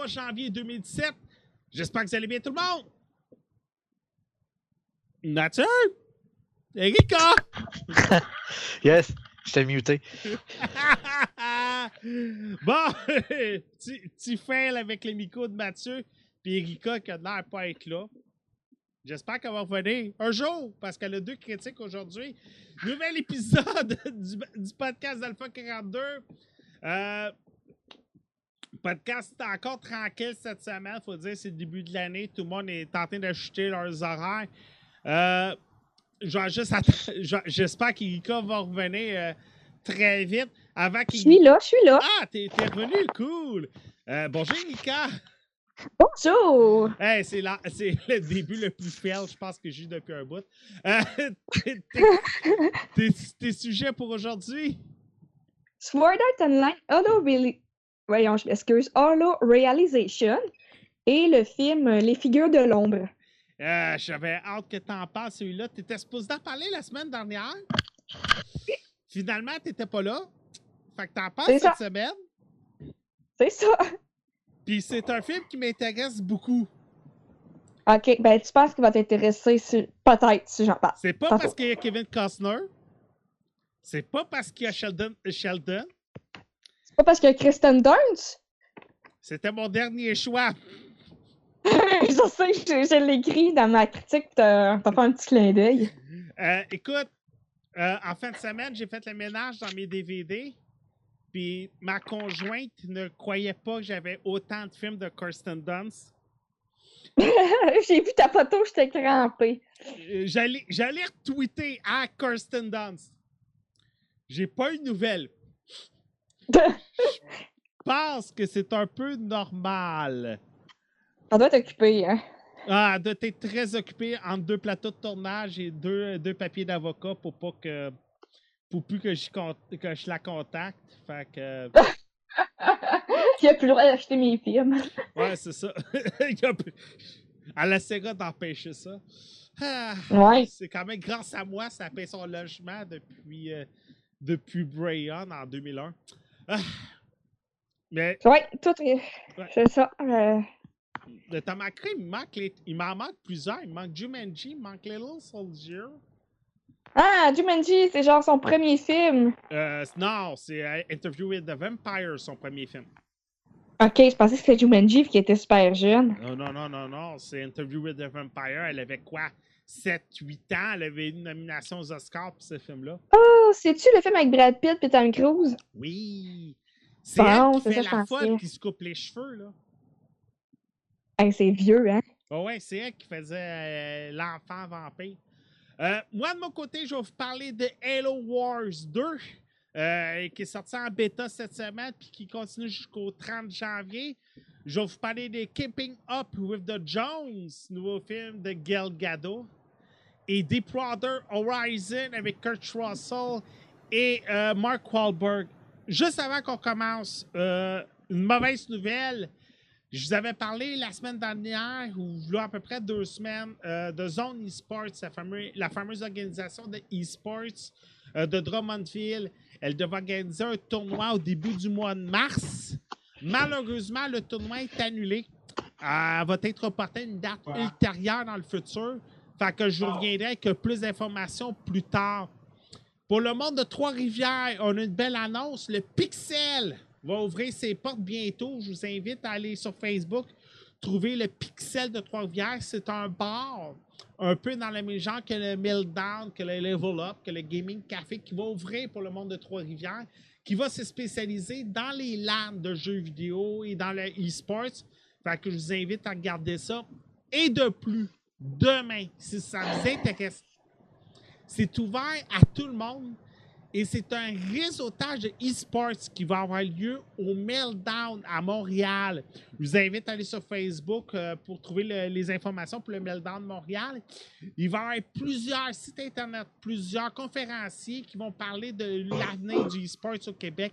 23 janvier 2017. J'espère que vous allez bien tout le monde. Nature? Erika? Yes, j'étais muté. bon, tu, tu fail avec les micros de Mathieu, puis Erika qui a l'air pas être là. J'espère qu'elle va revenir un jour, parce qu'elle a deux critiques aujourd'hui. Nouvel épisode du, du podcast d'Alpha 42. Euh, podcast est encore tranquille cette semaine. faut dire, c'est le début de l'année. Tout le monde est en train d'acheter leurs horaires. Euh, J'espère qu'Erika va revenir euh, très vite. Avant Je suis là, je suis là. Ah, t'es t'es revenu, cool. Euh, bonjour, Erika. Bonjour. Hey, c'est le début le plus fail, je pense, que j'ai eu depuis un bout. Euh, tes- sujets pour aujourd'hui? Sword Art Online Reali- Voyons, je m'excuse. Holo Realization et le film Les figures de l'ombre. Euh, J'avais hâte que t'en parles, celui-là. T'étais supposé en parler la semaine dernière. Finalement, t'étais pas là. Fait que t'en parles cette ça. semaine. C'est ça. Puis c'est un film qui m'intéresse beaucoup. Ok, ben tu penses qu'il va t'intéresser si- peut-être si j'en parle. C'est pas Tantôt. parce qu'il y a Kevin Costner. C'est pas parce qu'il y a Sheldon. Sheldon. Pas parce a Kristen Dunst? C'était mon dernier choix. je sais, je, je l'écris dans ma critique, t'as fait un petit clin d'œil. Euh, écoute, euh, en fin de semaine, j'ai fait le ménage dans mes DVD. Puis ma conjointe ne croyait pas que j'avais autant de films de Kirsten Dunst. J'ai vu ta photo, j'étais crampée. Euh, J'allais j'allais retweeter à Kirsten Dunst. J'ai pas eu de nouvelles. Je pense que c'est un peu normal. Ça doit t'occuper, hein. Ah, de t'être très occupé entre deux plateaux de tournage et deux, deux papiers d'avocat pour pas que. Pour plus que je, que je la contacte. Fait que. Il a plus le droit d'acheter mes films. Ouais, c'est ça. Il y a plus- Elle essaiera d'empêcher ça. Ah, Ouais. C'est quand même grâce à moi, ça paye son logement depuis, euh, depuis Brayon en 2001. Ah. Mais Ouais, tout est. Ouais. C'est ça. euh, de ta macré, il, manque les- il m'en manque plusieurs. Il manque Jumanji, il manque Little Soldier. Ah, Jumanji, c'est genre son premier film. Euh, non, c'est euh, Interview with the Vampire, son premier film. Ok, je pensais que c'était Jumanji qui était super jeune. Non, non, non, non, non. C'est Interview with the Vampire. Elle avait quoi? 7-8 ans. Elle avait une nomination aux Oscars pour ce film-là. Oh, c'est-tu le film avec Brad Pitt et Tom Cruise? Oui. C'est Bon, elle qui fait ça, la folle qui se coupe les cheveux, là. Hey, c'est vieux, hein? Oh ouais, c'est elle qui faisait euh, l'enfant vampire. Euh, moi, de mon côté, je vais vous parler de Halo Wars 2, euh, qui est sorti en bêta cette semaine, puis qui continue jusqu'au 30 janvier. Je vais vous parler de Keeping Up with the Jones, nouveau film de Gal Gadot, et Deepwater Horizon avec Kurt Russell et euh, Mark Wahlberg. Juste avant qu'on commence, euh, une mauvaise nouvelle. Je vous avais parlé la semaine dernière, ou là à peu près deux semaines, euh, de Zone Esports, la fameuse, la fameuse organisation de esports de Drummondville. Elle devait organiser un tournoi au début du mois de mars. Malheureusement, le tournoi est annulé. Elle va être reporté à une date ultérieure dans le futur. Fait que je reviendrai avec plus d'informations plus tard. Pour le monde de Trois-Rivières, on a une belle annonce. Le Pixel va ouvrir ses portes bientôt. Je vous invite à aller sur Facebook, trouver le Pixel de Trois-Rivières. C'est un bar un peu dans le même genre que le Meltdown, que le Level Up, que le Gaming Café qui va ouvrir pour le monde de Trois-Rivières, qui va se spécialiser dans les LAN de jeux vidéo et dans le e-sports. Fait que je vous invite à regarder ça. Et de plus, demain, si ça vous intéresse, c'est ouvert à tout le monde et c'est un réseautage de e-sports qui va avoir lieu au Meltdown à Montréal. Je vous invite à aller sur Facebook euh, pour trouver les informations pour le Meltdown Montréal. Il va y avoir plusieurs sites Internet, plusieurs conférenciers qui vont parler de l'avenir du e-sports au Québec.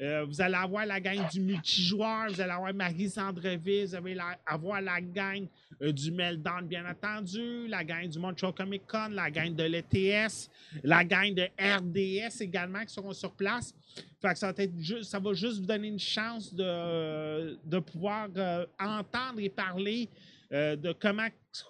Euh, vous allez avoir la gang du multijoueur, vous allez avoir Marie Sandreville, vous allez avoir la gang euh, du Meltdown, bien entendu, la gang du Montreal Comic Con, la gang de l'ETS, la gang de RDS également qui seront sur place. Ça, va juste, vous donner une chance de, pouvoir euh, entendre et parler de comment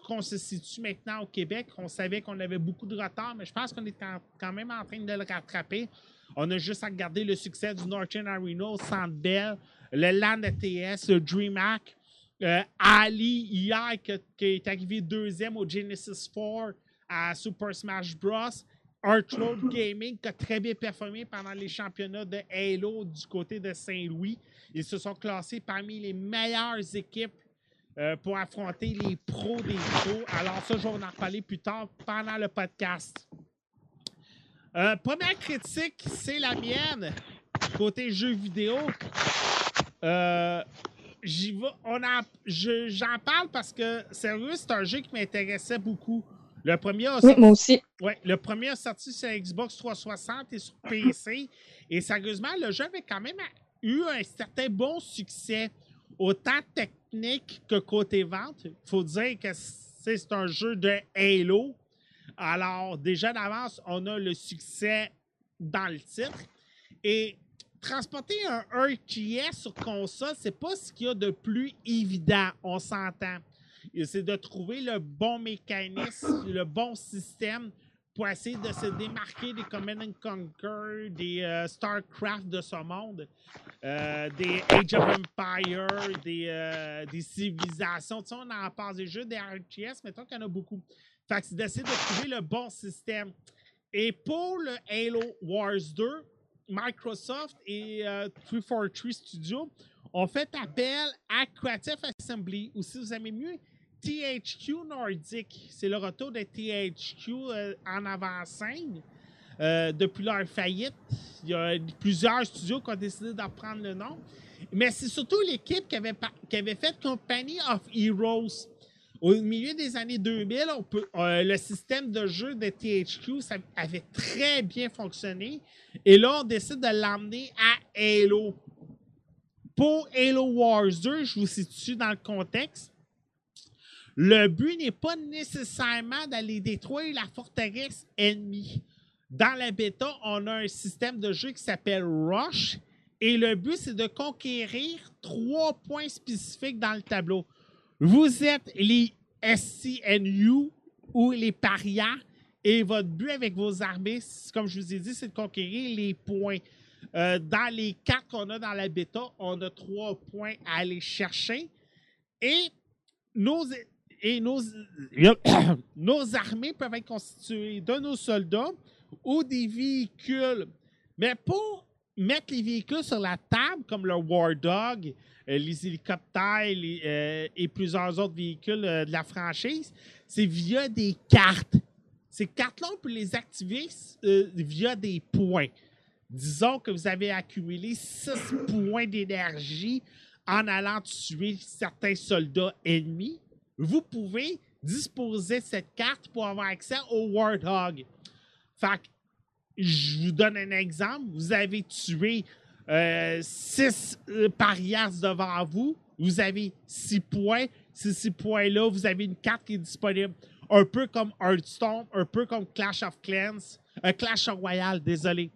on se situe maintenant au Québec. On savait qu'on avait beaucoup de retard, mais je pense qu'on est quand même en train de le rattraper. On a juste à regarder le succès du Northern Arena Centre Bell, le Land ATS, le DreamHack, euh, Ali hier qui, est arrivé deuxième au Genesis 4 à Super Smash Bros. Artroad Gaming qui a très bien performé pendant les championnats de Halo du côté de Saint-Louis. Ils se sont classés parmi les meilleures équipes euh, pour affronter les pros des pros. Alors ça, je vais en reparler plus tard pendant le podcast. Euh, première critique, c'est la mienne. Côté jeux vidéo. Euh, j'y on j'en parle parce que, sérieux, c'est un jeu qui m'intéressait beaucoup. Le premier a sorti, oui, moi aussi. Ouais, le premier a sorti sur Xbox 360 et sur PC. Et sérieusement, le jeu avait quand même eu un certain bon succès, autant technique que côté vente. Il faut dire que c'est un jeu de Halo. Alors, déjà d'avance, on a le succès dans le titre. Et transporter un RTS sur console, c'est pas ce qu'il y a de plus évident, on s'entend. C'est de trouver le bon mécanisme, le bon système pour essayer de se démarquer des Command Conquer, des euh, StarCraft de ce monde, euh, des Age of Empire, des, euh, des civilisations. Tu sais, on en passe des jeux, des RTS, mettons qu'il y en a beaucoup. Fait que c'est d'essayer de trouver le bon système. Et pour le Halo Wars 2, Microsoft et 343 euh, Studios ont fait appel à Creative Assembly, ou si vous aimez mieux, THQ Nordic. C'est le retour de THQ euh, en avant-scène. Euh, depuis leur faillite, il y a plusieurs studios qui ont décidé d'en prendre le nom. Mais c'est surtout l'équipe qui avait, qui avait fait Company of Heroes. Au milieu des années 2000, on peut, euh, le système de jeu de THQ avait très bien fonctionné. Et là, on décide de l'emmener à Halo. Pour Halo Wars 2, je vous situe dans le contexte. Le but n'est pas nécessairement d'aller détruire la forteresse ennemie. Dans la bêta, on a un système de jeu qui s'appelle Rush. Et le but, c'est de conquérir trois points spécifiques dans le tableau. Vous êtes les SCNU ou les parias et votre but avec vos armées, comme je vous ai dit, c'est de conquérir les points. Euh, dans les quatre qu'on a dans la bêta, on a trois points à aller chercher. Et nos, et nos, nos armées peuvent être constituées de nos soldats ou des véhicules. Mais pour mettre les véhicules sur la table, comme le War Dog, euh, les hélicoptères euh, et plusieurs autres véhicules euh, de la franchise, c'est via des cartes. Ces cartes-là, on peut les activer via des points. Disons que vous avez accumulé 6 points d'énergie en allant tuer certains soldats ennemis. Vous pouvez disposer de cette carte pour avoir accès au Warthog. Fait je vous donne un exemple. Vous avez tué euh, six euh, parias devant vous, vous avez six points. Ces six points-là, vous avez une carte qui est disponible. Un peu comme Hearthstone, un peu comme Clash of Clans, euh, Clash Royale, désolé.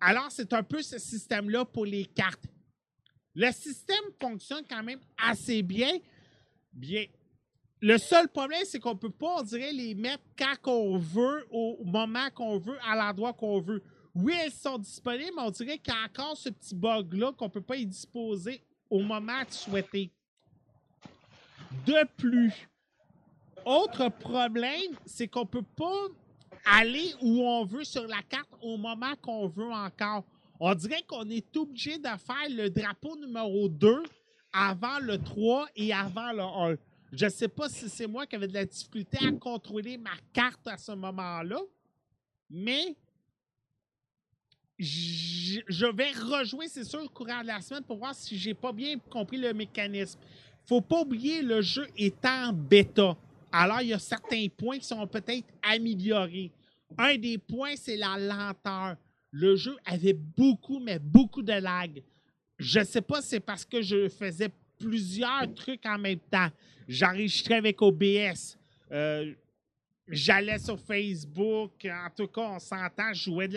Alors, c'est un peu ce système-là pour les cartes. Le système fonctionne quand même assez bien. Bien. Le seul problème, c'est qu'on ne peut pas, on dirait, les mettre quand on veut, au moment qu'on veut, à l'endroit qu'on veut. Oui, elles sont disponibles, mais on dirait qu'il y a encore ce petit bug-là qu'on ne peut pas y disposer au moment souhaité. De plus, autre problème, c'est qu'on ne peut pas aller où on veut sur la carte au moment qu'on veut encore. On dirait qu'on est obligé de faire le drapeau numéro 2 avant le 3 et avant le 1. Je ne sais pas si c'est moi qui avais de la difficulté à contrôler ma carte à ce moment-là, mais je vais rejouer, c'est sûr, au courant de la semaine pour voir si j'ai pas bien compris le mécanisme. Faut pas oublier, le jeu est en bêta. Alors, il y a certains points qui sont peut-être améliorés. Un des points, c'est la lenteur. Le jeu avait beaucoup, mais beaucoup de lag. Je sais pas si c'est parce que je faisais plusieurs trucs en même temps. J'enregistrais avec OBS. Euh, J'allais sur Facebook. En tout cas, on s'entend.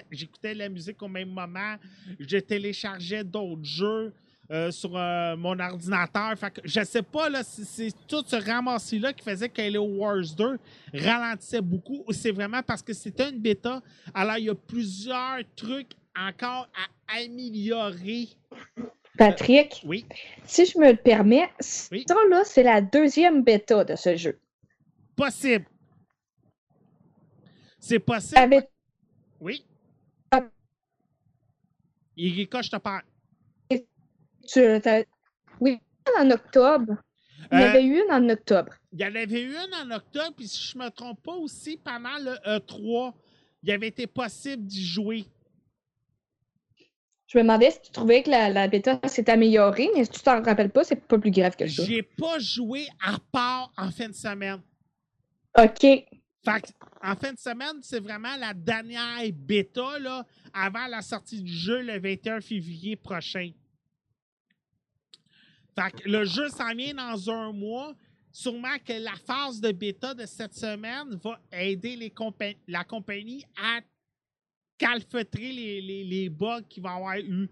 J'écoutais la musique au même moment. Je téléchargeais d'autres jeux euh, sur euh, mon ordinateur. Fait que je sais pas si c'est tout ce ramassis-là qui faisait que Wars 2 ralentissait beaucoup ou c'est vraiment parce que c'était une bêta. Alors, il y a plusieurs trucs encore à améliorer. Patrick, Oui. si je me le permets, Oui. ça là, c'est la deuxième bêta de ce jeu. Possible. C'est possible. Avec Oui. Ah. Irika, je te parle. tu, oui, en octobre. Il y Euh, avait eu une en octobre. Il y en avait eu une en octobre, puis si je ne me trompe pas aussi, pendant le E3, il avait été possible d'y jouer. Je me demandais si tu trouvais que la, la bêta s'est améliorée, mais si tu t'en rappelles pas, c'est pas plus grave que ça. J'ai pas joué à part en fin de semaine. OK. Fait que, en fin de semaine, c'est vraiment la dernière bêta là, avant la sortie du jeu le 21 février prochain. Fait que le jeu s'en vient dans un mois. Sûrement que la phase de bêta de cette semaine va aider les compa- la compagnie à calfeutrer les, les, les bugs qu'il va avoir eu.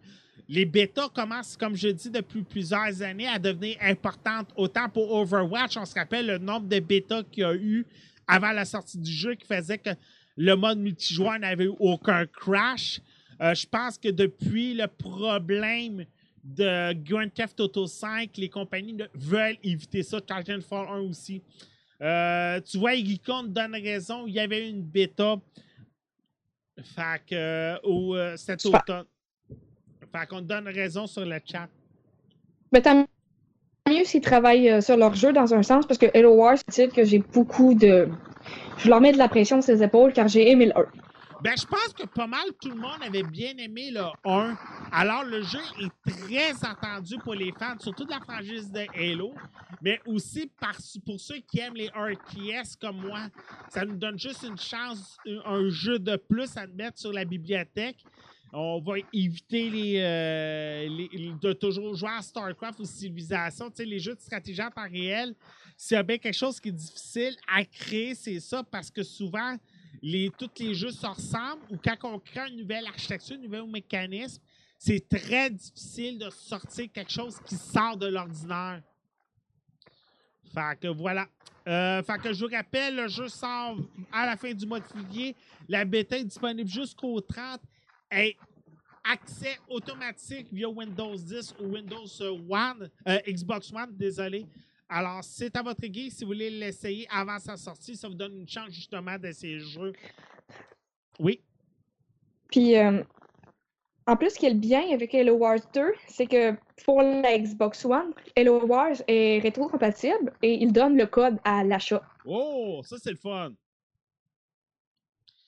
Les bêtas commencent, comme je dis, depuis plusieurs années à devenir importantes. Autant pour Overwatch, on se rappelle le nombre de bêtas qu'il y a eu avant la sortie du jeu qui faisait que le mode multijoueur n'avait eu aucun crash. Euh, je pense que depuis le problème de Grand Theft Auto 5, les compagnies veulent éviter ça. Titanfall 1 aussi. Euh, tu vois, Igicon donne raison. Il y avait une bêta. Fait que, euh, au, euh, cet automne. Fait qu'on donne raison sur le chat. Mais tant mieux s'ils travaillent euh, sur leur jeu dans un sens, parce que Halo Wars, c'est un titre que j'ai beaucoup de. Je leur mets de la pression sur ses épaules car j'ai aimé le 1. Ben, je pense que pas mal tout le monde avait bien aimé le 1. Alors, le jeu est très attendu pour les fans, surtout de la franchise de Halo, mais aussi pour ceux qui aiment les RTS comme moi. Ça nous donne juste une chance, un jeu de plus à mettre sur la bibliothèque. On va éviter euh, les- de toujours jouer à StarCraft ou Civilization. Tu sais, les jeux de stratégie en temps réel, s'il y a bien quelque chose qui est difficile à créer, c'est ça, parce que souvent, tous les jeux se ressemblent ou quand on crée une nouvelle architecture, un nouvel mécanisme, c'est très difficile de sortir quelque chose qui sort de l'ordinaire. Fait que voilà. Euh, fait que je vous rappelle, le jeu sort à la fin du mois de février. La bêta est disponible jusqu'au 30. Et accès automatique via Windows 10 ou Windows One, euh, Xbox One, désolé. Alors, c'est à votre guise si vous voulez l'essayer avant sa sortie. Ça vous donne une chance justement d'essayer le jeu. Oui. Puis, euh, en plus, ce qui est le bien avec Halo Wars 2, c'est que pour la Xbox One, Halo Wars est rétro-compatible et il donne le code à l'achat. Oh, ça c'est le fun.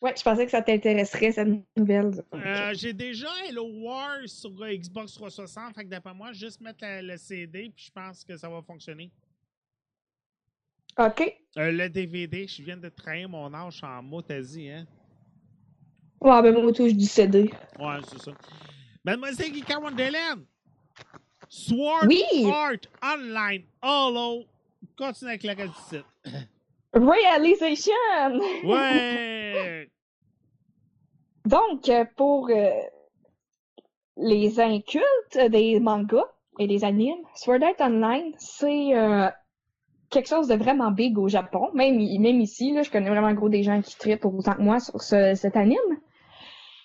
Ouais, je pensais que ça t'intéresserait, cette nouvelle. Euh, J'ai déjà Hello Wars sur Xbox 360. Fait que d'après moi, juste mettre le CD, puis je pense que ça va fonctionner. OK. Euh, le DVD, je viens de trahir mon âge en motasie, hein? Ouais, ben moi, tout, je dis CD. Ouais, c'est ça. Mademoiselle Guika Wonderland, Sword Oui! Art Online Holo. Continue avec le reste du site. Realization! Ouais! Donc, euh, pour euh, les incultes des mangas et des animes, Sword Art Online, c'est euh, quelque chose de vraiment big au Japon. Même, ici, là, je connais vraiment gros des gens qui trippent autant que moi sur ce- cet anime.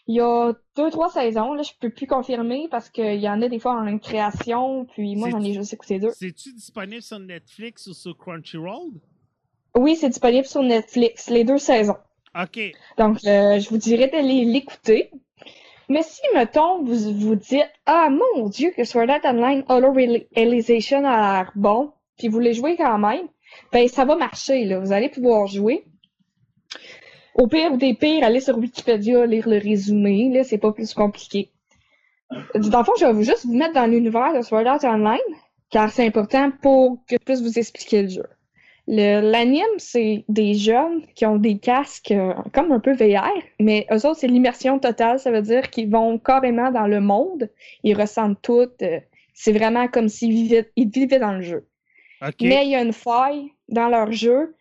Il y a deux, trois saisons, là, je peux plus confirmer parce qu'il y en a des fois en création, puis moi j'en ai juste écouté deux. C'est-tu disponible sur Netflix ou sur Crunchyroll? Oui, c'est disponible sur Netflix, les deux saisons. OK. Donc, euh, je vous dirais d'aller l'écouter. Mais si, mettons, vous vous dites « Ah, mon Dieu, que Sword Art Online Hollow Realization a l'air bon », puis vous voulez jouer quand même, ben ça va marcher, là. Vous allez pouvoir jouer. Au pire ou des pires, allez sur Wikipédia, lire le résumé, là, c'est pas plus compliqué. Dans le fond, je vais juste vous mettre dans l'univers de Sword Art Online, car c'est important pour que je puisse vous expliquer le jeu. L'anime, c'est des jeunes qui ont des casques euh, comme un peu VR, mais eux autres, c'est l'immersion totale. Ça veut dire qu'ils vont carrément dans le monde, ils ressentent tout. euh, c'est vraiment comme s'ils vivaient, ils vivaient dans le jeu. Mais il y a une faille dans leur jeu.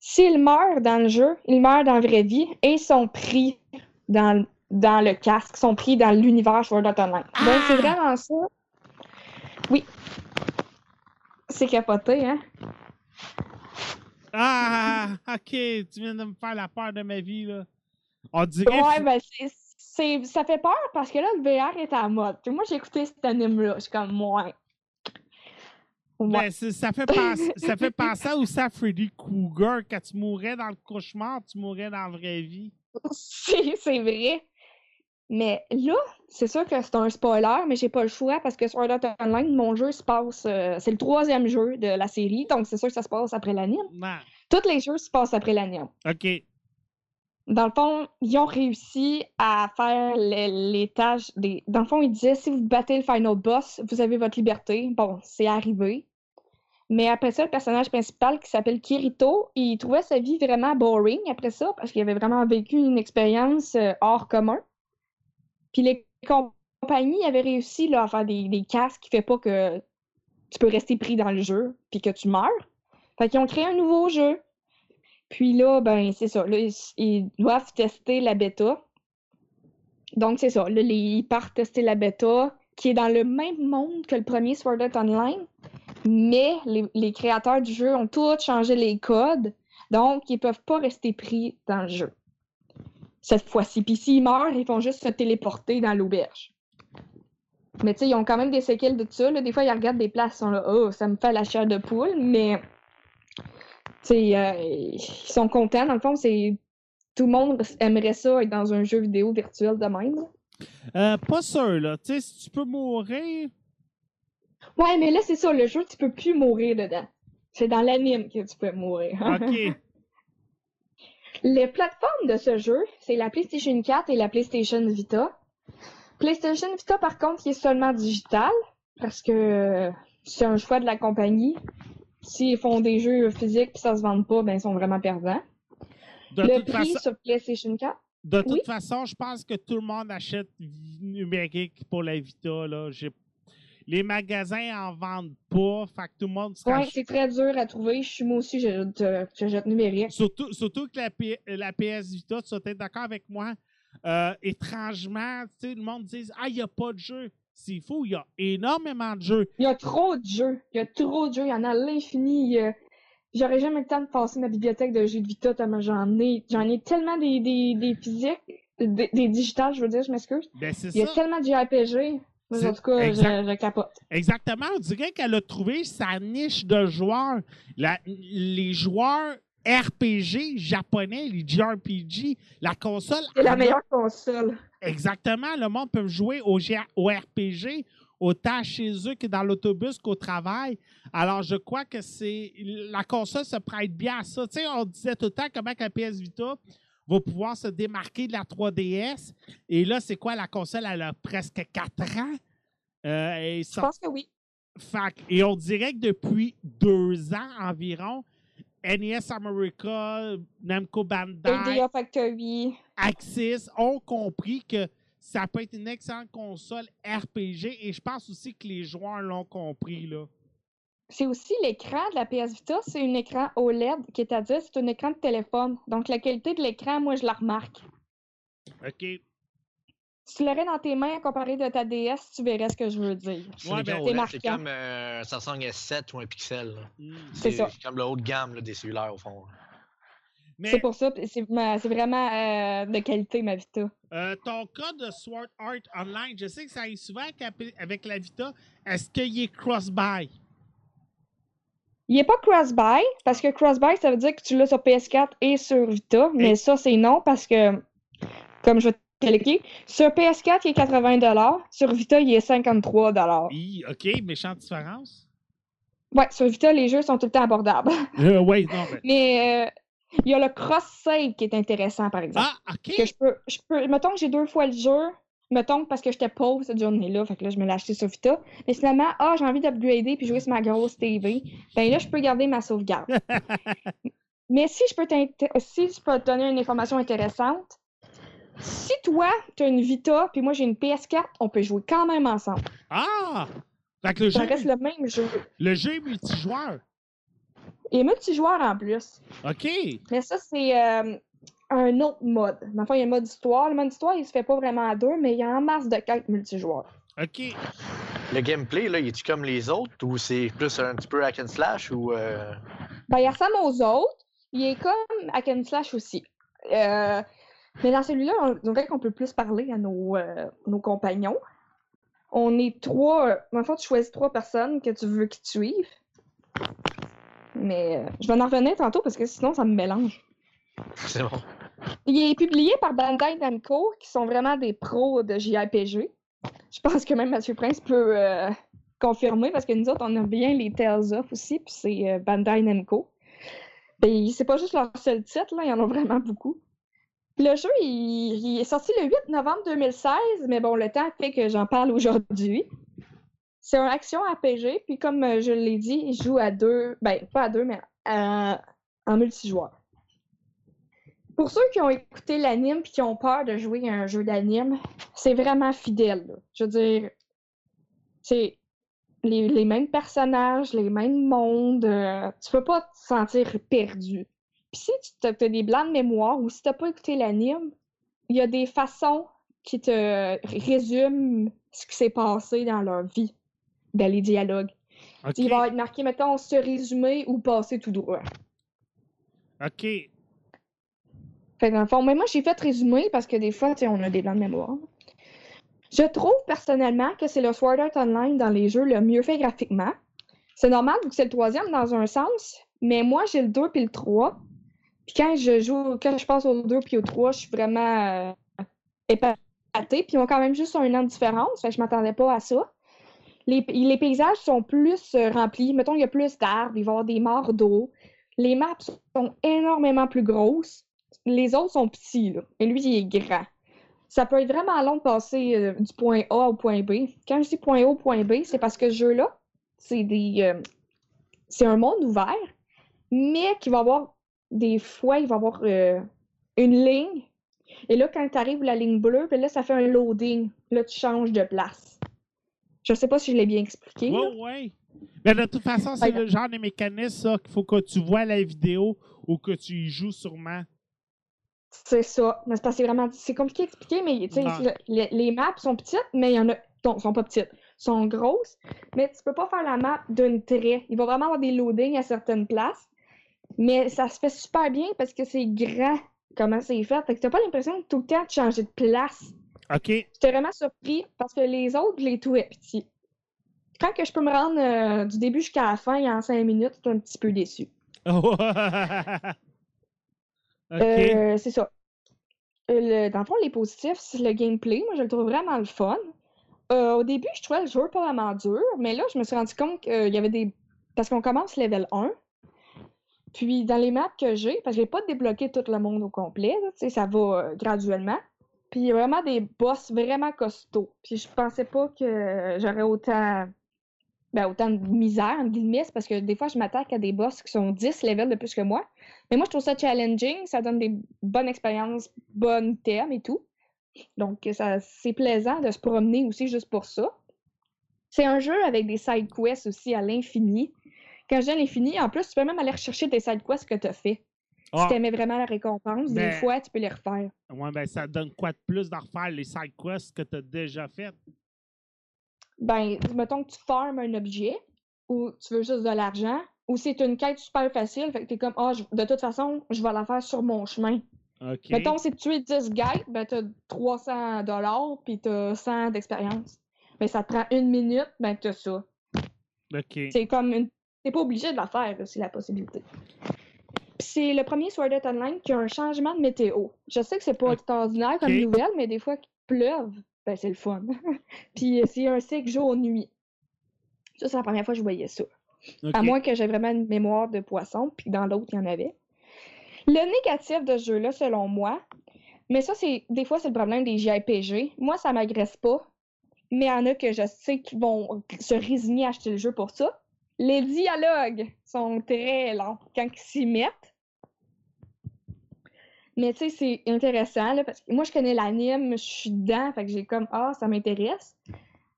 S'ils meurent dans le jeu, ils meurent dans la vraie vie et sont pris dans, dans le casque, sont pris dans l'univers Sword Art Online. Donc, c'est vraiment ça. Oui. C'est capoté, hein? Ah, OK. Tu viens de me faire la peur de ma vie, là. On dirait... Ouais, ben, c'est, c'est- ça fait peur parce que là, le VR est à la mode. Puis moi, j'ai écouté cet anime-là. Je suis comme, ouais. Ouais. Ben, ça, fait penser, ça fait penser aussi à Freddy Krueger. Quand tu mourrais dans le cauchemar, tu mourrais dans la vraie vie. C'est c'est vrai. Mais là, c'est sûr que c'est un spoiler, mais j'ai pas le choix parce que Sword Art Online, mon jeu se passe. euh, c'est le troisième jeu de la série, donc c'est sûr que ça se passe après l'anime. Tous les jeux se passent après l'anime. OK. Dans le fond, ils ont réussi à faire le- les tâches des. Dans le fond, ils disaient si vous battez le final boss, vous avez votre liberté. Bon, c'est arrivé. Mais après ça, le personnage principal qui s'appelle Kirito, il trouvait sa vie vraiment boring après ça parce qu'il avait vraiment vécu une expérience euh, hors commun. Puis les compagnies avaient réussi à faire des, casques qui fait pas que tu peux rester pris dans le jeu puis que tu meurs. Fait qu'ils ont créé un nouveau jeu. Puis là, ben, c'est ça. Là, ils, doivent tester la bêta. Donc, c'est ça. Là, ils partent tester la bêta, qui est dans le même monde que le premier Sword Art Online. Mais les, créateurs du jeu ont tous changé les codes. Donc, ils peuvent pas rester pris dans le jeu. Cette fois-ci. Puis s'ils meurent, ils font juste se téléporter dans l'auberge. Mais tu sais, ils ont quand même des séquelles de tout ça. Des fois, ils regardent des places, ils sont là, oh, ça me fait la chair de poule, mais tu sais, euh, ils sont contents. Dans le fond, c'est tout le monde aimerait ça être dans un jeu vidéo virtuel de même. Euh, pas sûr, là. Tu sais, si tu peux mourir... Ouais, mais là, c'est ça, le jeu, tu peux plus mourir dedans. C'est dans l'anime que tu peux mourir. OK. Les plateformes de ce jeu, c'est la PlayStation 4 et la PlayStation Vita. PlayStation Vita, par contre, qui est seulement digital, parce que euh, c'est un choix de la compagnie. S'ils font des jeux physiques et ça se vend pas, ben ils sont vraiment perdants. De le toute prix façon... sur PlayStation 4, De toute Oui. façon, je pense que tout le monde achète numérique pour la Vita. Là. J'ai- Les magasins en vendent pas. Fait que tout le monde se ouais, c'est très dur à trouver. Je suis moi aussi, euh, j'achète numérique. Surtout, surtout que la, P- la PS Vita, tu vas être d'accord avec moi. euh, étrangement, tu sais, le monde dit Ah, il n'y a pas de jeu. C'est fou, il y a énormément de jeux. Il y a trop de jeux. Il y a trop de jeux. Il y en a l'infini. J'aurais jamais le temps de passer ma bibliothèque de jeux de Vita tellement j'en ai. J'en ai tellement des, des, des physiques, des, des digitales, je veux dire, je m'excuse. Ben, Il y a ça. tellement de JRPG. C'est- en tout cas, exact. je, je capote. Exactement. On dirait qu'elle a trouvé sa niche de joueurs. La- les joueurs RPG japonais, les JRPG, la console. C'est la a- meilleure console. Exactement. Le monde peut jouer au, G- au RPG autant chez eux que dans l'autobus qu'au travail. Alors, je crois que c'est la console se prête bien à ça. Tu sais, on disait tout le temps comment que la PS Vita va pouvoir se démarquer de la 3DS. Et là, c'est quoi? La console, elle a presque 4 ans? Euh, et, Je pense que oui. fait et on dirait que depuis deux ans environ, NES America, Namco Bandai, Factory. Axis ont compris que ça peut être une excellente console RPG et je pense aussi que les joueurs l'ont compris. là. C'est aussi l'écran de la PS Vita, c'est un écran OLED qui est à dire, c'est un écran de téléphone. Donc la qualité de l'écran, moi je la remarque. OK. Si tu l'aurais dans tes mains comparé de ta DS, tu verrais ce que je veux dire. C'est Ouais, ben, marquant. c'est comme euh, un Samsung S7 ou un Pixel. Hmm. C'est ça. comme le haut de gamme là, des cellulaires au fond. Mais C'est pour ça, c'est vraiment euh, de qualité ma Vita. euh, ton cas de Sword Art Online, je sais que ça arrive souvent avec- avec la Vita. Est-ce qu'il est cross-buy? Il n'est pas cross-buy, parce que cross-buy, ça veut dire que tu l'as sur PS4 et sur Vita, mais ça, c'est non, parce que, comme je vais te l'expliquer, sur PS4, il est 80 sur Vita, il est 53 Oui, OK, méchante différence. Ouais, sur Vita, les jeux sont tout le temps abordables. Euh, oui, non, mais... Mais euh, il y a le cross-save qui est intéressant, par exemple. Ah, OK. Que je peux, je peux, mettons que j'ai deux fois le jeu, mettons parce que j'étais pauvre cette journée-là, fait que là, je me l'ai acheté sur Vita. Mais finalement, ah, j'ai envie d'upgrader puis jouer sur ma grosse TV. Ben là, je peux garder ma sauvegarde. Mais si je peux si je peux te donner une information intéressante, si toi, tu as une Vita puis moi j'ai une PS4, on peut jouer quand même ensemble. Ah! Fait que le Ça jeu, reste le même jeu. le jeu est multijoueur. Et multijoueur en plus. OK. Mais ça, c'est euh, un autre mode. Dans le fond, il y a le mode histoire. Le mode histoire, il se fait pas vraiment à deux, mais il y a en masse de quêtes multijoueurs. OK. Le gameplay, là, il est-tu comme les autres ou c'est plus un petit peu hack and slash ou. euh, Ben, il ressemble aux autres. Il est comme Hack and Slash aussi. Euh, mais dans celui-là, on on dirait qu'on peut plus parler à nos, euh, nos compagnons. On est trois. euh, Dans le fond, tu choisis trois personnes que tu veux qu'ils te suivent. Mais euh, je vais en revenir tantôt parce que sinon, ça me mélange. C'est bon. Il est publié par Bandai Namco, qui sont vraiment des pros de JRPG. Je pense que même Mathieu Prince peut euh, confirmer, parce que nous autres, on a bien les Tales of aussi, puis c'est euh, Bandai Namco. Ben, c'est pas juste leur seul titre, là, il y en a vraiment beaucoup. Le jeu, il, est sorti le 8 novembre 2016, mais bon, le temps fait que j'en parle aujourd'hui. C'est un action RPG, puis comme euh, je l'ai dit, il joue à deux, ben pas à deux, mais en multijoueur. Pour ceux qui ont écouté l'anime puis qui ont peur de jouer à un jeu d'anime, c'est vraiment fidèle. là. Je veux dire, c'est les, les mêmes personnages, les mêmes mondes. euh, tu peux pas te sentir perdu. Puis si tu as des blancs de mémoire ou si t'as pas écouté l'anime, il y a des façons qui te résument ce qui s'est passé dans leur vie, dans les dialogues. OK. Il va être marqué, mettons, ce résumé ou passer tout droit. OK. Fait fond, mais moi, j'ai fait résumer parce que des fois, on a des blancs de mémoire. Je trouve personnellement que c'est le Sword Art Online dans les jeux le mieux fait graphiquement. C'est normal vu que c'est le troisième dans un sens, mais moi, j'ai le 2 puis le 3. Puis quand je joue, quand je passe au 2 puis au 3, je suis vraiment euh, épatée. Puis ils ont quand même juste un an de différence, fait que je m'attendais pas à ça. Les, les paysages sont plus euh, remplis. Mettons, il y a plus d'arbres, il va y avoir des morts d'eau. Les maps sont énormément plus grosses les autres sont petits, là. Et lui, il est grand. Ça peut être vraiment long de passer euh, du point A au point B. Quand je dis point A au point B, c'est parce que ce jeu-là, c'est des. euh, c'est un monde ouvert, mais qui va avoir. Des fois, il va avoir euh, une ligne. Et là, quand tu arrives à la ligne bleue, puis là, ça fait un loading. Là, tu changes de place. Je sais pas si je l'ai bien expliqué. Oui, oui. Mais de toute façon, c'est Ouais. le genre de mécanisme, ça, qu'il faut que tu vois la vidéo ou que tu y joues sûrement. C'est ça. Mais c'est parce que c'est vraiment c'est compliqué à expliquer, mais Ouais. les, les maps sont petites, mais il y en a. Non, sont pas petites. sont grosses, mais tu peux pas faire la map d'un trait. Il va vraiment avoir des loadings à certaines places. Mais ça se fait super bien parce que c'est grand comment c'est fait. Fait que t'as pas l'impression de tout le temps de changer de place. OK. J'étais vraiment surpris parce que les autres, je les trouvais petits. Quand que je peux me rendre euh, du début jusqu'à la fin en cinq minutes, je suis un petit peu déçu. Euh, c'est ça. Euh, dans le fond, les positifs, c'est le gameplay. Moi, je le trouve vraiment le fun. Euh, au début, je trouvais le jeu pas vraiment dur, mais là, je me suis rendu compte qu'il y avait des. Parce qu'on commence level 1. Puis, dans les maps que j'ai, parce que j'ai pas débloqué tout le monde au complet, ça va euh, graduellement. Puis, il y a vraiment des boss vraiment costauds. Puis, je pensais pas que j'aurais autant. Ben, autant de misère, en guillemets, parce que des fois, je m'attaque à des boss qui sont 10 levels de plus que moi. Mais moi, je trouve ça challenging, ça donne des bonnes expériences, bonnes thèmes et tout. Donc, ça, c'est plaisant de se promener aussi juste pour ça. C'est un jeu avec des side quests aussi à l'infini. Quand à l'infini, en plus, tu peux même aller rechercher tes side quests que tu as fait. Ah, Si tu aimais vraiment la récompense, des fois, tu peux les refaire. ouais, ben, ça donne quoi de plus d'en refaire les side quests que tu as déjà fait? Ben, mettons que tu farmes un objet ou tu veux juste de l'argent, ou c'est une quête super facile, fait que t'es comme, ah, de toute façon, je vais la faire sur mon chemin. OK. Mettons, si tu es 10 guides, ben t'as 300 dollars puis t'as 100 d'expérience. Mais ça te prend une minute, ben t'as ça. OK. C'est comme une... T'es pas obligé de la faire, c'est la possibilité. C'est le premier Sword Art Online qui a un changement de météo. Je sais que c'est pas extraordinaire comme nouvelle, mais des fois qu'il pleuve, ben c'est le fun. Puis euh, c'est un cycle jour-nuit. Ça, c'est la première fois que je voyais ça. À moins que j'ai vraiment une mémoire de poisson, puis dans l'autre, il y en avait. Le négatif de ce jeu-là, selon moi, mais ça, c'est des fois, c'est le problème des JRPG. Moi, ça m'agresse pas, mais il y en a que je sais qui vont se résigner à acheter le jeu pour ça. Les dialogues sont très longs quand ils s'y mettent. Mais tu sais, c'est intéressant, parce que moi, je connais l'anime, je suis dedans, fait que j'ai comme, ah, ça m'intéresse.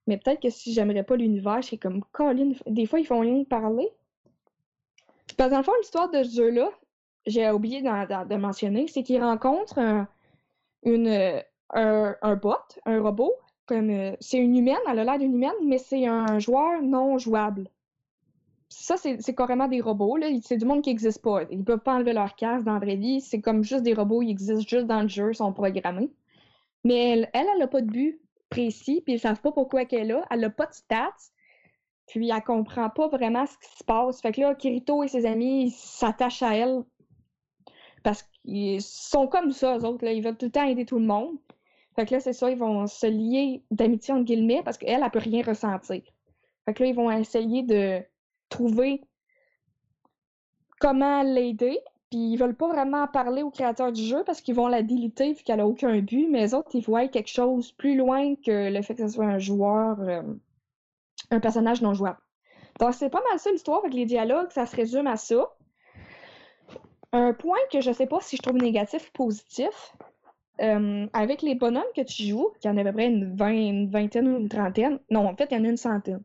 Mais peut-être que si j'aimerais pas l'univers, c'est comme, Colin, des fois, ils font rien parler. Parce que dans le fond, l'histoire de ce jeu-là, j'ai oublié de mentionner, c'est qu'il rencontre un, une, un, un bot, un robot, comme euh, c'est une humaine, elle a l'air d'une humaine, mais c'est un joueur non jouable. Ça, c'est carrément des robots. C'est du monde qui n'existe pas. Ils peuvent pas enlever leur casque dans la vraie vie. C'est comme juste des robots, ils existent juste dans le jeu, ils sont programmés. Mais elle, elle, elle a pas de but précis, puis ils savent pas pourquoi qu'elle est là. Elle a pas de stats, puis elle comprend pas vraiment ce qui se passe. Fait que là, Kirito et ses amis s'attachent à elle parce qu'ils sont comme ça, eux autres, là. Ils veulent tout le temps aider tout le monde. Fait que là, c'est ça, ils vont se lier d'amitié entre guillemets parce qu'elle, elle peut rien ressentir. Fait que là, ils vont essayer de trouver comment l'aider. Puis ils veulent pas vraiment parler au créateur du jeu parce qu'ils vont la déliter vu qu'elle a aucun but. Mais les autres, ils voient quelque chose plus loin que le fait que ce soit un joueur, euh, un personnage non jouable. Donc c'est pas mal ça l'histoire avec les dialogues, ça se résume à ça. Un point que je sais pas si je trouve négatif ou positif, euh, avec les bonhommes que tu joues, qu'il y en a à peu près une, vingt- une vingtaine ou une trentaine, non, en fait, il y en a une centaine.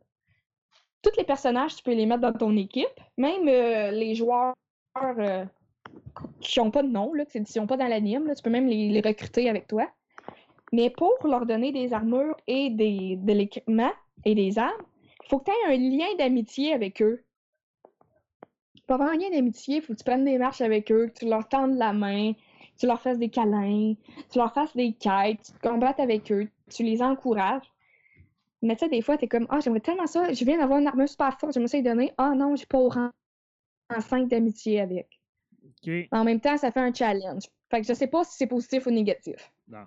Tous les personnages, tu peux les mettre dans ton équipe, même euh, les joueurs euh, qui n'ont pas de nom, là, qui sont pas dans l'anime, tu peux même les, recruter avec toi. Mais pour leur donner des armures et des, de l'équipement et des armes, il faut que tu aies un lien d'amitié avec eux. Pour avoir un lien d'amitié, il faut que tu prennes des marches avec eux, que tu leur tendes la main, que tu leur fasses des câlins, que tu leur fasses des quêtes, tu te combattes avec eux, tu les encourages. Mais tu sais, des fois, t'es comme, ah, j'aimerais tellement ça, je viens d'avoir une armure super forte, j'aimerais ça lui donner. Ah non, j'ai pas au rang en 5 d'amitié avec. En même temps, ça fait un challenge. Fait que je sais pas si c'est positif ou négatif. Non.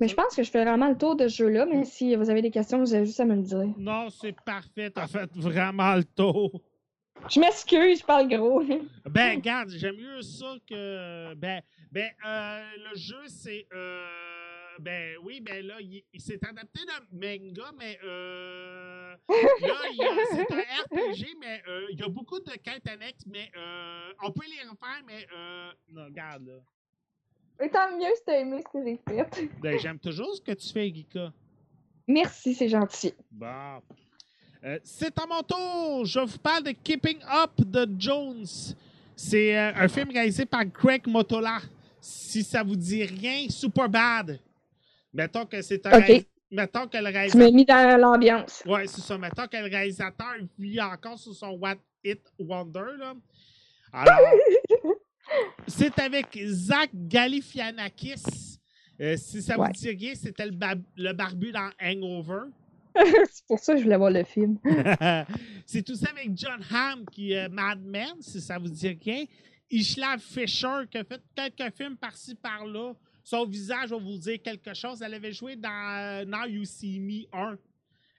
Mais je pense que je fais vraiment le tour de ce jeu-là, mais si vous avez des questions, vous avez juste à me le dire. Non, c'est parfait. T'as fait vraiment le tour. Je m'excuse, je parle gros. Ben, regarde, j'aime mieux ça que. Ben, ben euh, le jeu, c'est. euh, ben oui, ben là, il, il s'est adapté d'un manga, mais euh, là, il y a- c'est un RPG, mais euh, il y a beaucoup de quêtes annexes, mais euh, on peut les refaire, mais euh, non, regarde là. Mais tant mieux si t'as aimé ce que j'ai fait. Ben, j'aime toujours ce que tu fais, Gika. Merci, c'est gentil. Bon. Euh, c'est à mon tour. Je vous parle de Keeping Up de Jones. C'est euh, un film réalisé par Craig Motola. Si ça vous dit rien, super bad. Mettons que c'est un Ok. réalis- Mettons que le Tu réalisateur. m'as mis dans l'ambiance. Ouais, c'est ça. Mettons que le réalisateur vit encore sur son What It Wonder. Là. Alors, c'est avec Zach Galifianakis. Euh, si ça Ouais. vous dit rien, c'était le, barbu dans Hangover. c'est pour ça que je voulais voir le film. c'est tout ça avec John Hamm qui est Mad Men, si ça vous dit rien. Ishla Fisher qui a fait quelques films par-ci par-là. Son visage va vous dire quelque chose. Elle avait joué dans euh, Now You See Me 1.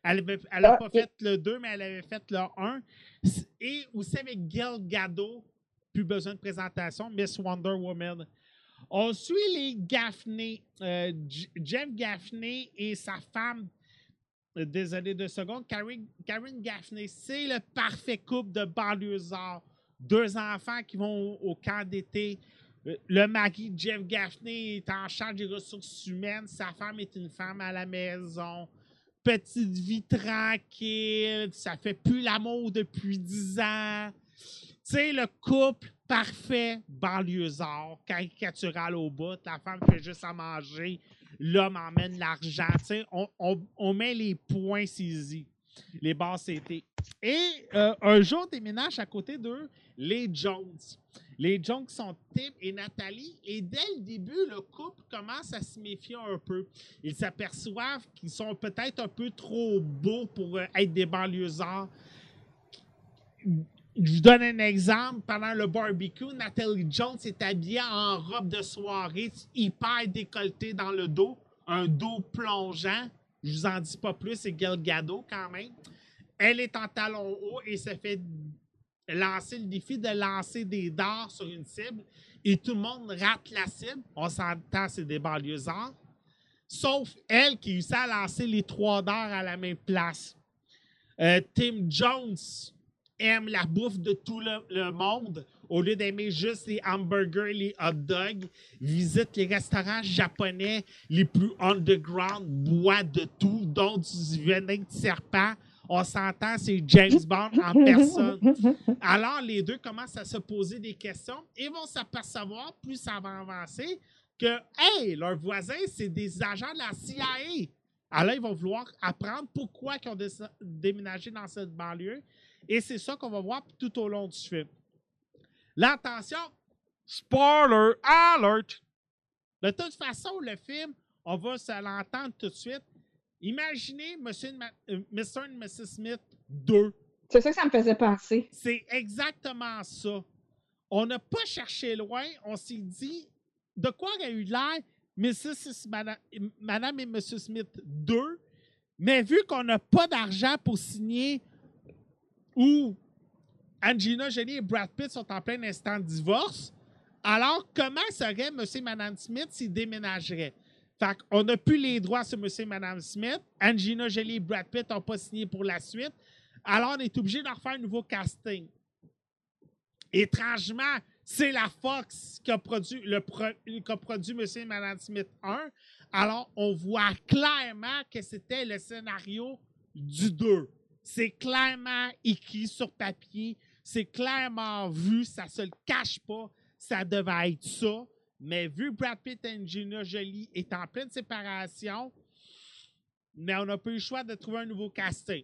Elle n'a Ah, pas fait le 2, mais elle avait fait le 1. Et aussi avec Gal Gadot, plus besoin de présentation, Miss Wonder Woman. On suit les Gaffney, euh, Jeff Gaffney et sa femme euh, Désolé deux secondes. Karen, Karen Gaffney, c'est le parfait couple de banlieusards. Deux enfants qui vont au, au camp d'été. Le mari de Jeff Gaffney est en charge des ressources humaines. Sa femme est une femme à la maison. Petite vie tranquille. Ça fait plus l'amour depuis 10 ans. Sais, le couple parfait, banlieusard, caricatural au bout. La femme fait juste à manger. L'homme emmène l'argent. On- on met les points saisis. Les bases c'était. Et euh, un jour déménage à côté d'eux les Jones. Les Jones sont Tim et Nathalie. Et dès le début, le couple commence à se méfier un peu. Ils s'aperçoivent qu'ils sont peut-être un peu trop beaux pour euh, être des banlieusards. Je vous donne un exemple. Pendant le barbecue, Nathalie Jones est habillée en robe de soirée, hyper décolletée dans le dos, un dos plongeant. Je vous en dis pas plus, c'est Gal Gadot quand même. Elle est en talons hauts et se fait lancer le défi de lancer des dards sur une cible et tout le monde rate la cible. On s'entend, c'est des banlieusards. Sauf elle qui réussit à lancer les trois dards à la même place. Euh, Tim Jones aime la bouffe de tout le monde au lieu d'aimer juste les hamburgers, les hot dogs. Visite les restaurants japonais les plus underground, boit de tout, dont du venin de serpent. On s'entend, c'est James Bond en personne. Alors, les deux commencent à se poser des questions et vont s'apercevoir, plus ça va avancer, que, hey, leurs voisins, c'est des agents de la CIA. Alors, ils vont vouloir apprendre pourquoi ils ont dé- déménagé dans cette banlieue. Et c'est ça qu'on va voir tout au long du film. Là, attention, spoiler alert! De toute façon, le film, on va se l'entendre tout de suite. Imaginez Monsieur Ma- euh, Mr. et Mrs. Smith 2. C'est ça que ça me faisait penser. C'est exactement ça. On n'a pas cherché loin. On s'est dit de quoi aurait eu l'air Mrs. Madame et Monsieur Smith 2, mais vu qu'on n'a pas d'argent pour signer ou Angelina Jolie et Brad Pitt sont en plein instant de divorce, alors comment serait Monsieur et Madame Smith s'ils déménageraient? Fait qu'on n'a plus les droits sur Monsieur et Madame Smith. Angelina Jolie et Brad Pitt n'ont pas signé pour la suite. Alors, on est obligé de refaire un nouveau casting. Étrangement, c'est la Fox qui a produit, le qui a produit et Madame Smith 1. Alors, on voit clairement que c'était le scénario du 2. C'est clairement écrit sur papier. C'est clairement vu. Ça se le cache pas. Ça devait être ça. Mais vu Brad Pitt et Angelina Jolie est en pleine séparation, mais on n'a pas eu le choix de trouver un nouveau casting.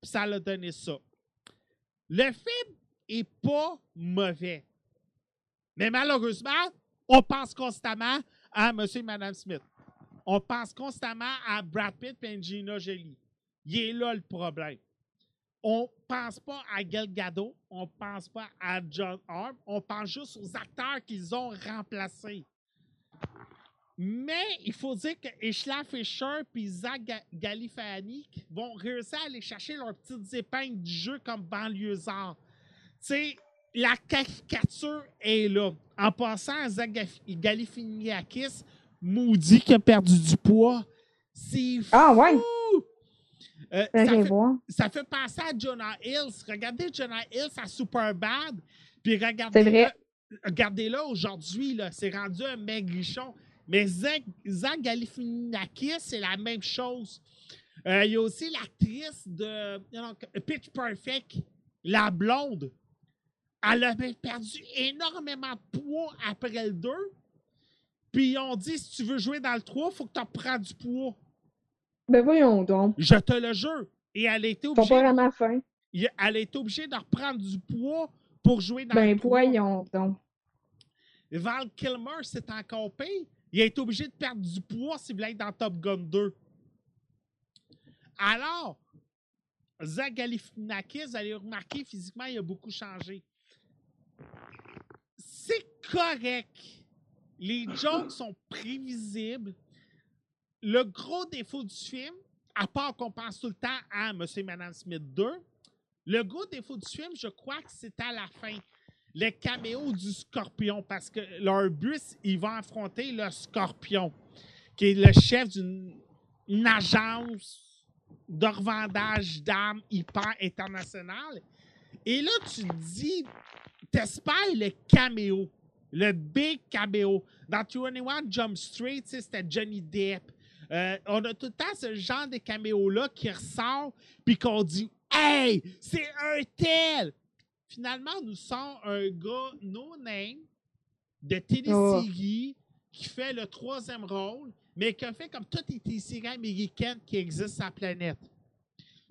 Puis ça l'a donné ça. Le film est pas mauvais. Mais malheureusement, on pense constamment à M. et Mme Smith. On pense constamment à Brad Pitt et Angelina Jolie. Il est là le problème. On pense pas à Gal Gadot, on pense pas à John Hart, on pense juste aux acteurs qu'ils ont remplacés. Mais il faut dire que Ishla Fisher et Zach Ga- Galifianakis vont réussir à aller chercher leurs petites épingles du jeu comme banlieusards. Tu sais, la caricature est là. En passant à Zach Galifianakis, maudit qui a perdu du poids, c'est Ah, ouais. Euh, ça, fait, voir. ça fait penser à Jonah Hills. Regardez Jonah Hills à Superbad, puis C'est regardez regardez-le aujourd'hui, c'est rendu un maigrichon. Mais Zach, Zach Galifianakis, c'est la même chose. Euh, Il y a aussi l'actrice de non, Pitch Perfect, la blonde. Elle a perdu énormément de poids après le 2. Puis ils ont dit, si tu veux jouer dans le 3, il faut que tu prennes du poids. Ben voyons donc. Je te le jure. Et elle a été Ils sont obligée, pas fins. il- elle a été obligée de reprendre du poids pour jouer dans Ben le 3. voyons donc. Val Kilmer, c'est encore pire. Il a été obligé de perdre du poids s'il voulait être dans Top Gun 2. Alors, Zach Galifianakis, vous allez remarquer, physiquement, il a beaucoup changé. C'est correct. Les jokes sont prévisibles. Le gros défaut du film, à part qu'on pense tout le temps à Monsieur et Madame Smith 2, le gros défaut du film, je crois que c'est à la fin le caméo du scorpion parce que leur bus, ils vont affronter le scorpion, qui est le chef d'une une agence de revendage d'armes hyper internationale. Et là, tu te dis, t'espères le caméo. Le big caméo. Dans 21 Jump Street, c'était Johnny Depp. Euh, on a tout le temps ce genre de caméo-là qui ressort, puis qu'on dit Hey, c'est un tel! Finalement, nous sort un gars no-name de télésérie qui fait le troisième rôle, mais qui a fait comme toutes les téléséries américaines qui existent sur la planète.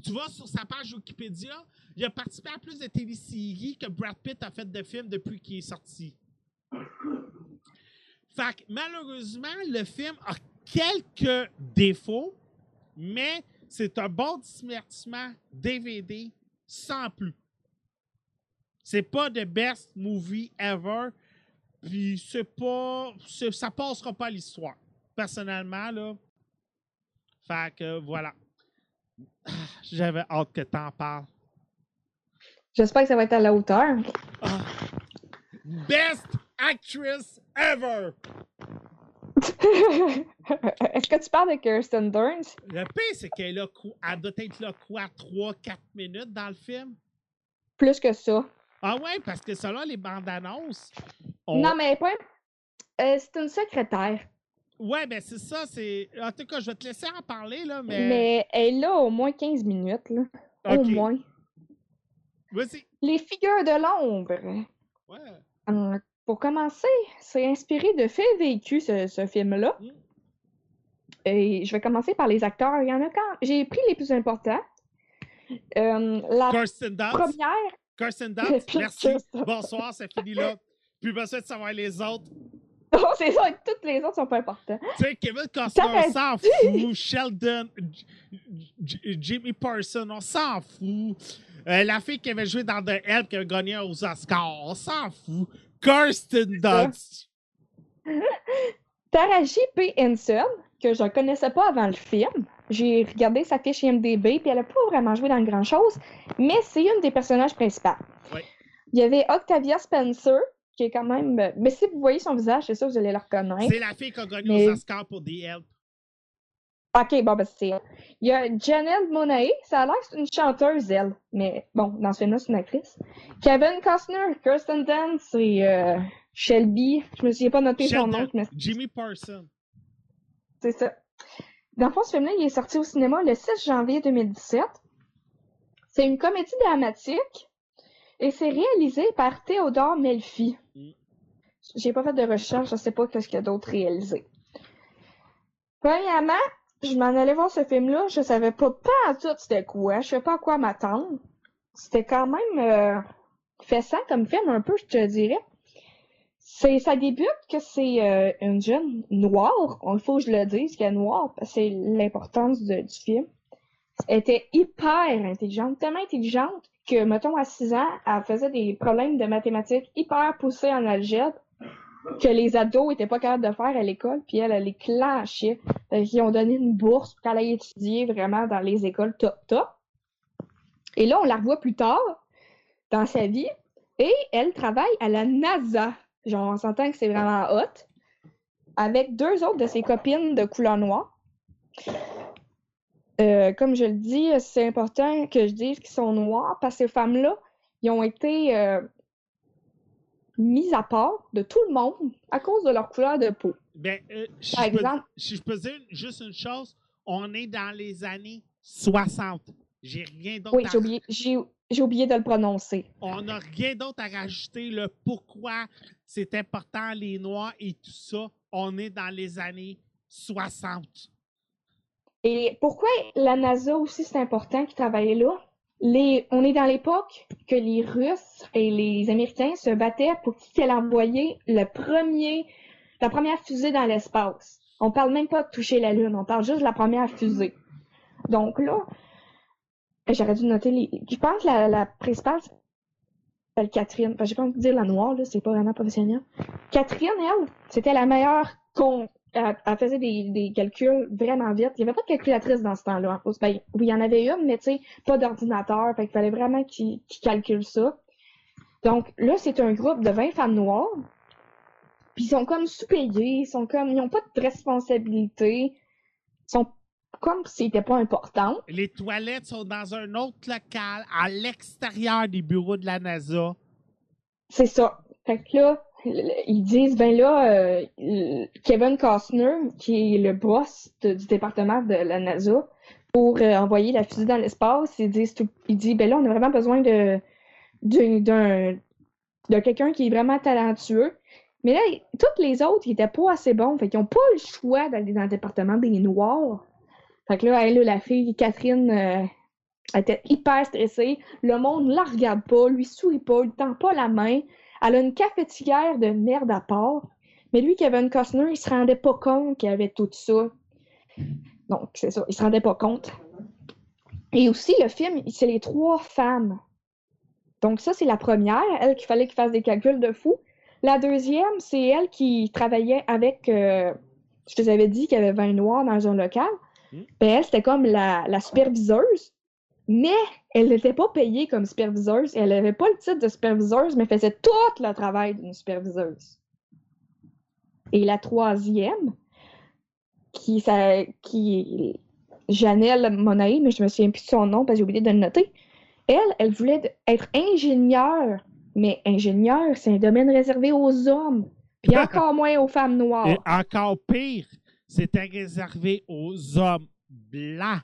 Tu vois, sur sa page Wikipédia, il a participé à plus de téléséries que Brad Pitt a fait de films depuis qu'il est sorti. Fait que, malheureusement, le film a quelques défauts, mais c'est un bon divertissement DVD sans plus. C'est pas the best movie ever, puis c'est pas. ça passera pas l'histoire. Personnellement, là. Fait que voilà. Ah, J'avais hâte que t'en parles. J'espère que ça va être à la hauteur. Ah. Best actress ever! Est-ce que tu parles de Kirsten Dunst? Le pire, c'est qu'elle a elle doit être là quoi, 3-4 minutes dans le film? Plus que ça. Ah ouais, parce que selon les bandes annonces. on- Non, mais pas. Euh, c'est une secrétaire. Ouais, ben c'est ça, c'est. En tout cas, je vais te laisser en parler, là, mais. Mais elle est là au moins 15 minutes, là. Au moins. Vas-y. Les figures de l'ombre. Ouais. Hum, Pour commencer, c'est inspiré de faits vécus, ce, ce film-là. Mm. Et je vais commencer par les acteurs. Il y en a quand. J'ai pris les plus importants. Euh, la Kirsten Dunst. première. Kirsten Dunst, merci. Bonsoir, c'est fini là. Plus besoin de savoir les autres. Non, c'est ça, toutes les autres sont pas importants. Tu sais, Kevin Costner, on s'en fout. Sheldon, Jimmy Parson, on s'en fout. Euh, la fille qui avait joué dans The Help, qui a gagné aux Oscars, on s'en fout. Kirsten ça. Dunst. Taraji P. Henson, que je ne connaissais pas avant le film. J'ai regardé sa fiche IMDB, puis elle n'a pas vraiment joué dans grand-chose, mais c'est une des personnages principaux. Il y avait Octavia Spencer, qui est quand même... Mais si vous voyez son visage, c'est sûr que vous allez la reconnaître. C'est la fille qui a gagné Mais- aux Oscars pour The Help. OK, bon, ben c'est. Il y a Janelle Monáe, ça a l'air que c'est une chanteuse, elle. Mais bon, dans ce film-là, c'est une actrice. Kevin Costner, Kirsten Dunst et euh, Shelby. Je me souviens pas noté son nom. Me- Jimmy Parson. C'est ça. Dans le fond, ce film-là, il est sorti au cinéma le 6 janvier 2017. C'est une comédie dramatique et c'est réalisé par Théodore Melfi. Mm. J'ai pas fait de recherche, je sais pas qu'est-ce qu'il y a d'autre réalisé. Premièrement, je m'en allais voir ce film-là, je savais pas pas à tout c'était quoi, je savais pas à quoi m'attendre. C'était quand même euh, fessant comme film, un peu, je te dirais. C'est, ça débute que c'est euh, une jeune noire, il faut que je le dise qu'elle est noire, c'est l'importance du film. Elle était hyper intelligente, tellement intelligente que, mettons, à 6 ans, elle faisait des problèmes de mathématiques hyper poussés en algèbre que les ados étaient pas capables de faire à l'école, puis elle, elle les clenchait. Fait qu'ils ont donné une bourse pour qu'elle aille étudier vraiment dans les écoles top top. Et là, on la revoit plus tard dans sa vie, et elle travaille à la NASA. Genre, on s'entend que c'est vraiment hot. Avec deux autres de ses copines de couleur noire. Euh, comme je le dis, c'est important que je dise qu'ils sont noirs parce que ces femmes-là, ils ont été euh, mises à part de tout le monde à cause de leur couleur de peau. Ben, euh, si, Par je peux, exemple, si je peux dire juste une chose, on est dans les années 60. J'ai rien d'autre oui, à j'ai oublié, j'ai, j'ai oublié de le prononcer. On n'a rien d'autre à rajouter, le pourquoi c'est important, les Noirs et tout ça. On est dans les années 60. Et pourquoi la NASA aussi, c'est important qu'ils travaillent là? On est dans l'époque que les Russes et les Américains se battaient pour qui allait envoyer le premier, la première fusée dans l'espace. On parle même pas de toucher la Lune, on parle juste de la première fusée. Donc là, j'aurais dû noter les. Je pense que la, la principale s'appelle Catherine. J'ai pas envie de dire la noire, c'est pas vraiment professionnel. Catherine, elle, c'était la meilleure con. Elle, elle faisait des, des calculs vraiment vite. Il n'y avait pas de calculatrice dans ce temps-là. en plus. Ben, oui, il y en avait une, mais tu sais, pas d'ordinateur. Fait qu'il fallait vraiment qu'ils calculent ça. Donc là, c'est un groupe de 20 femmes noires. Puis ils sont comme sous-payés, ils sont comme. Ils n'ont pas de responsabilité. Ils sont comme s'ils n'étaient pas importants. Les toilettes sont dans un autre local, à l'extérieur des bureaux de la NASA. C'est ça. Fait que là, ils disent, ben là, euh, Kevin Costner, qui est le boss du département de la NASA, pour euh, envoyer la fusée dans l'espace, ils disent, il dit, ben là, on a vraiment besoin de d'un quelqu'un qui est vraiment talentueux. Mais là, tous les autres, ils étaient pas assez bons. Fait qu'ils ont pas le choix d'aller dans le département des Noirs. Fait que là, elle, la fille, Catherine, euh, elle était hyper stressée. Le monde la regarde pas, lui sourit pas, lui tend pas la main. Elle a une cafetière de merde à part. Mais lui, Kevin Costner, il se rendait pas compte qu'il y avait tout ça. Donc, c'est ça, il se rendait pas compte. Et aussi, le film, c'est les trois femmes. Donc, ça, c'est la première, elle qu'il fallait qu'il fasse des calculs de fou. La deuxième, c'est elle qui travaillait avec. euh, je te avais dit qu'il y avait 20 noirs dans un local. Mm. Ben, elle, c'était comme la, la superviseuse. Mais elle n'était pas payée comme superviseuse. Elle n'avait pas le titre de superviseuse, mais faisait tout le travail d'une superviseuse. Et la troisième, qui, ça, qui Janelle Monaï, mais je me souviens plus de son nom parce que j'ai oublié de le noter. Elle, elle voulait être ingénieure. Mais ingénieure, c'est un domaine réservé aux hommes. Puis encore moins aux femmes noires. Et encore pire, c'était réservé aux hommes blancs.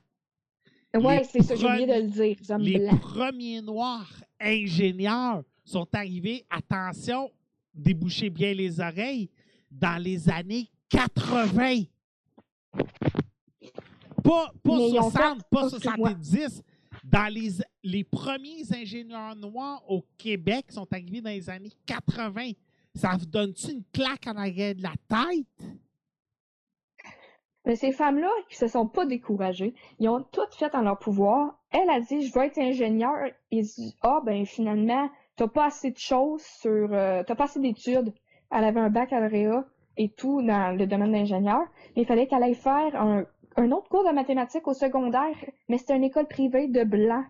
Les c'est ça, j'ai oublié de le dire. Les premiers noirs ingénieurs sont arrivés, attention, débouchez bien les oreilles, dans les années 80. Pas, pas Mais ils ont 60, fait pas autre que moi. 70. Dans les, les premiers ingénieurs noirs au Québec sont arrivés dans les années 80. Ça vous donne-tu une claque en arrière de la tête? Mais ces femmes-là, qui se sont pas découragées, ils ont toutes fait en leur pouvoir. Elle a dit, je veux être ingénieure. Ils disent, ah, ben finalement, t'as pas assez de choses sur, euh, t'as pas assez d'études. Elle avait un baccalauréat et tout dans le domaine d'ingénieur. Mais il fallait qu'elle aille faire un, un autre cours de mathématiques au secondaire, mais c'était une école privée de blanc.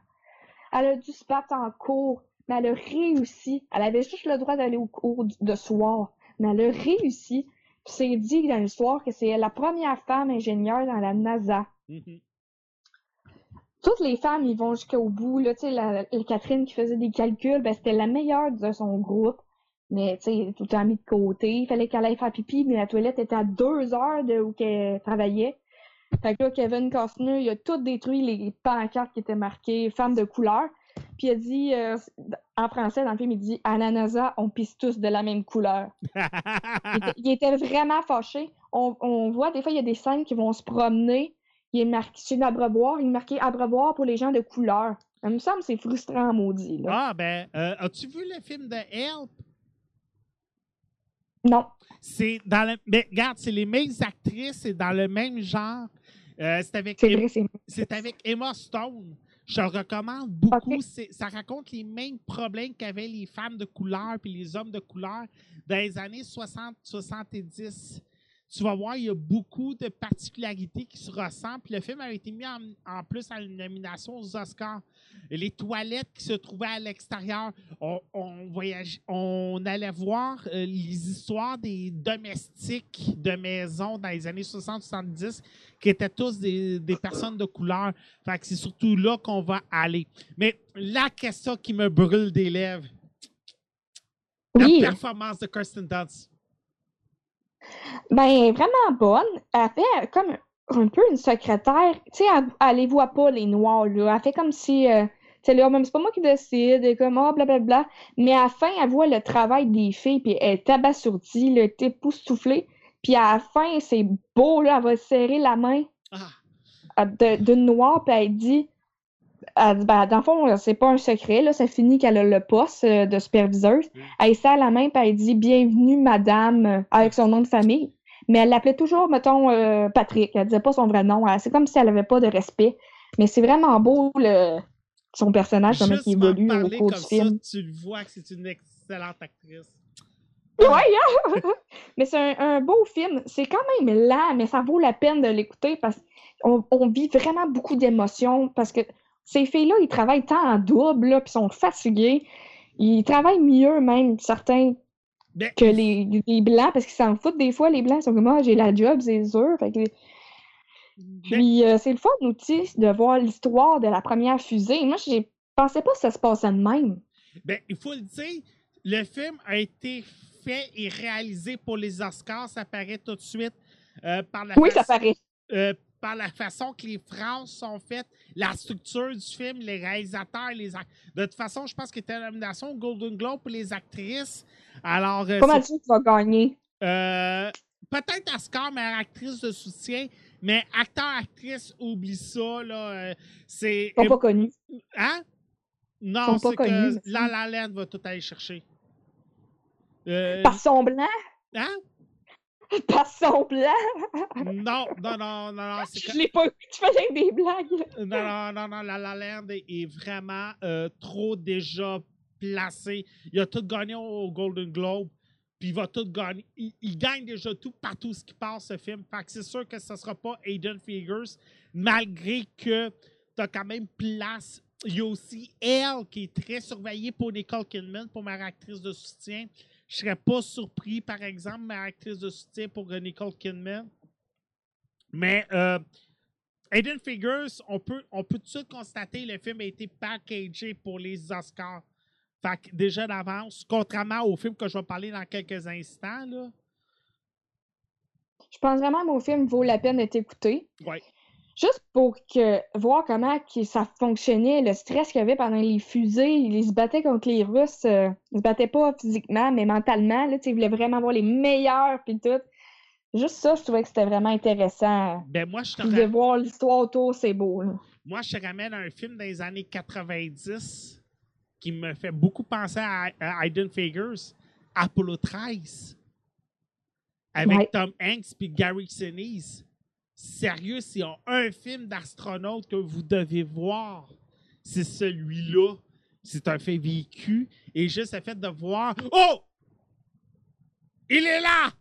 Elle a dû se battre en cours, mais elle a réussi. Elle avait juste le droit d'aller au cours de soir, mais elle a réussi. C'est dit dans l'histoire que c'est la première femme ingénieure dans la NASA. Mhm. Toutes les femmes, ils vont jusqu'au bout. Là, la, la Catherine qui faisait des calculs, ben, c'était la meilleure de son groupe. Mais, tu sais, tout le temps mis de côté. Il fallait qu'elle aille faire pipi, mais la toilette était à deux heures de où qu'elle travaillait. Fait que là, Kevin Costner, il a tout détruit les pancartes qui étaient marquées « Femmes de couleur ». Puis il a dit, euh, en français, dans le film, il dit « À la NASA, on pisse tous de la même couleur ». Il était, il était vraiment fâché. On, on voit des fois, il y a des scènes qui vont se promener. Il est marqué sur l'abreuvoir, il est marqué abreuvoir pour les gens de couleur. Ça me semble que c'est frustrant, maudit. Là. ah, ben, euh, as-tu vu le film de Help? Non. C'est dans le. Mais regarde, c'est les mêmes actrices, c'est dans le même genre. Euh, c'est avec, vrai, c'est avec Emma Stone. Je le recommande beaucoup. Ça raconte les mêmes problèmes qu'avaient les femmes de couleur puis les hommes de couleur dans les années 60-70. Tu vas voir, il y a beaucoup de particularités qui se ressemblent. Puis le film a été mis en, en plus à une nomination aux Oscars. Et les toilettes qui se trouvaient à l'extérieur, on, on, voyage, on allait voir euh, les histoires des domestiques de maison dans les années 60-70 qui étaient tous des, des personnes de couleur. Fait que c'est surtout là qu'on va aller. Mais la question qui me brûle des lèvres, Oui, la performance de Kirsten Dunst. Ben vraiment bonne. Elle fait comme un peu une secrétaire. Tu sais, elle, elle les voit pas, les noirs, là. Elle fait comme si. Euh, tu sais, là, même c'est pas moi qui décide, et comme, ah, blablabla. Mais à la fin, elle voit le travail des filles, puis elle est abasourdie, le type époustouflée. Puis à la fin, c'est beau, là, elle va serrer la main Ah, d'une noire, puis elle dit, elle dit, ben, dans le fond, c'est pas un secret, là, ça finit qu'elle a le poste euh, de superviseuse. Mm. Elle serre la main, puis elle dit, bienvenue, madame, euh, avec son nom de famille. Mais elle l'appelait toujours, mettons, euh, Patrick. Elle disait pas son vrai nom. C'est comme si elle avait pas de respect. Mais c'est vraiment beau, le, son personnage, comment il évolue au cours comme du ça, film. tu le vois que c'est une excellente actrice. Ouais, hein? mais c'est un, un beau film. C'est quand même lent, mais ça vaut la peine de l'écouter parce qu'on on vit vraiment beaucoup d'émotions. Parce que ces filles-là, ils travaillent tant en double, puis sont fatigués. Ils travaillent mieux, même, certains, Ben, que les, les blancs, parce qu'ils s'en foutent des fois. Les blancs ils sont comme, ah, j'ai la job, c'est sûr. Fait que- ben, Puis euh, c'est le fun aussi de voir l'histoire de la première fusée. Moi, je pensais pas que ça se passait de même. ben, il faut le dire, le film a été fait et réalisé pour les Oscars, ça paraît tout de suite. euh, par la Oui, ça paraît. euh, par la façon que les phrases sont faites, la structure du film, les réalisateurs, les act- De toute façon, je pense qu'il était une nomination au Golden Globe pour les actrices. Alors, Comment tu vas gagner? euh, peut-être Oscar, meilleure actrice de soutien, mais acteur-actrice, oublie ça. Là, euh, c'est. Ils sont pas connus. Hein? Non, c'est connus, que me La. La Land va tout aller chercher. Euh, Par son blanc? hein? Par son blanc? Non, non, non, non, non. Je l'ai pas vu. Tu faisais des blagues. Non, non, non, non, La La Land est vraiment euh, trop déjà placé. Il a tout gagné au Golden Globe, puis il va tout gagner. Il, il gagne déjà tout partout ce qui passe, ce film. Fait que c'est sûr que ce ne sera pas Aiden Figures, malgré que tu as quand même place. Il y a aussi elle qui est très surveillée pour Nicole Kidman, pour ma actrice de soutien. Je serais pas surpris, par exemple, ma actrice de soutien pour Nicole Kidman. Mais euh, Aiden Figures, on peut, on peut tout de suite constater le film a été packagé pour les Oscars. Fait que déjà d'avance, contrairement au film que je vais parler dans quelques instants, là. Je pense vraiment que mon film vaut la peine d'être écouté. Ouais. Juste pour que voir comment que ça fonctionnait, le stress qu'il y avait pendant les fusées, ils se battaient contre les Russes. euh, ils se battaient pas physiquement, mais mentalement. Là, ils voulaient vraiment avoir les meilleurs puis tout. Juste ça, je trouvais que c'était vraiment intéressant. Ben moi, je Puis de voir l'histoire autour, c'est beau. là. moi, je te ramène un film des années 90 qui me fait beaucoup penser à, à Aiden Figures, Apollo 13. Avec Ouais. Tom Hanks et Gary Sinise. Sérieux, s'il y a un film d'astronaute que vous devez voir, c'est celui-là. C'est un fait vécu. Et juste le fait de voir. Oh! Il est là!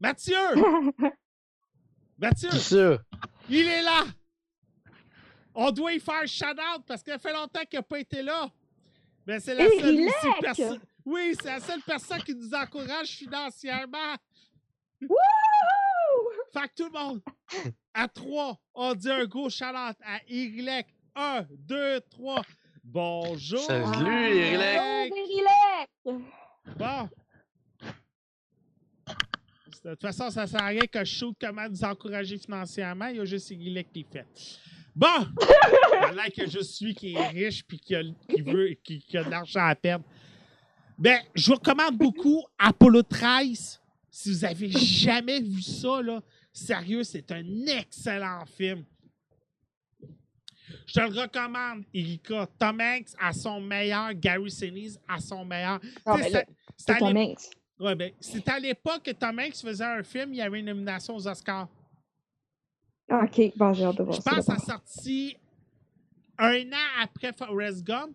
Mathieu! Mathieu! Il est là! On doit y faire shout-out parce qu'il fait longtemps qu'il n'a pas été là. Mais c'est la Et seule Rilek! aussi perso- Oui, c'est la seule personne qui nous encourage financièrement. Wouhou! Fait que tout le monde, à trois, on dit un gros shout-out à Irilek. Un, deux, trois. Bonjour! Salut, Irilek! Des relax! Bon. De toute façon, ça sert à rien que je shoot comment nous encourager financièrement. Il y a juste Irilek qui fait. Bon! Voilà que je suis qui est riche puis qui a, qui veut, qui, qui a de l'argent à perdre. Ben, je vous recommande beaucoup Apollo 13. Si vous avez jamais vu ça, là, sérieux, c'est un excellent film. Je te le recommande, Erika. Tom Hanks à son meilleur, Gary Sinise à son meilleur. Ah, ben c'est- à l'ép- mix. Ouais, ben, c'est à l'époque que Tom Hanks faisait un film, il y avait une nomination aux Oscars. Ah, Ok, bon, j'ai hâte de voir Je ça. pense que ça a d'abord. sorti un an après Forrest Gump.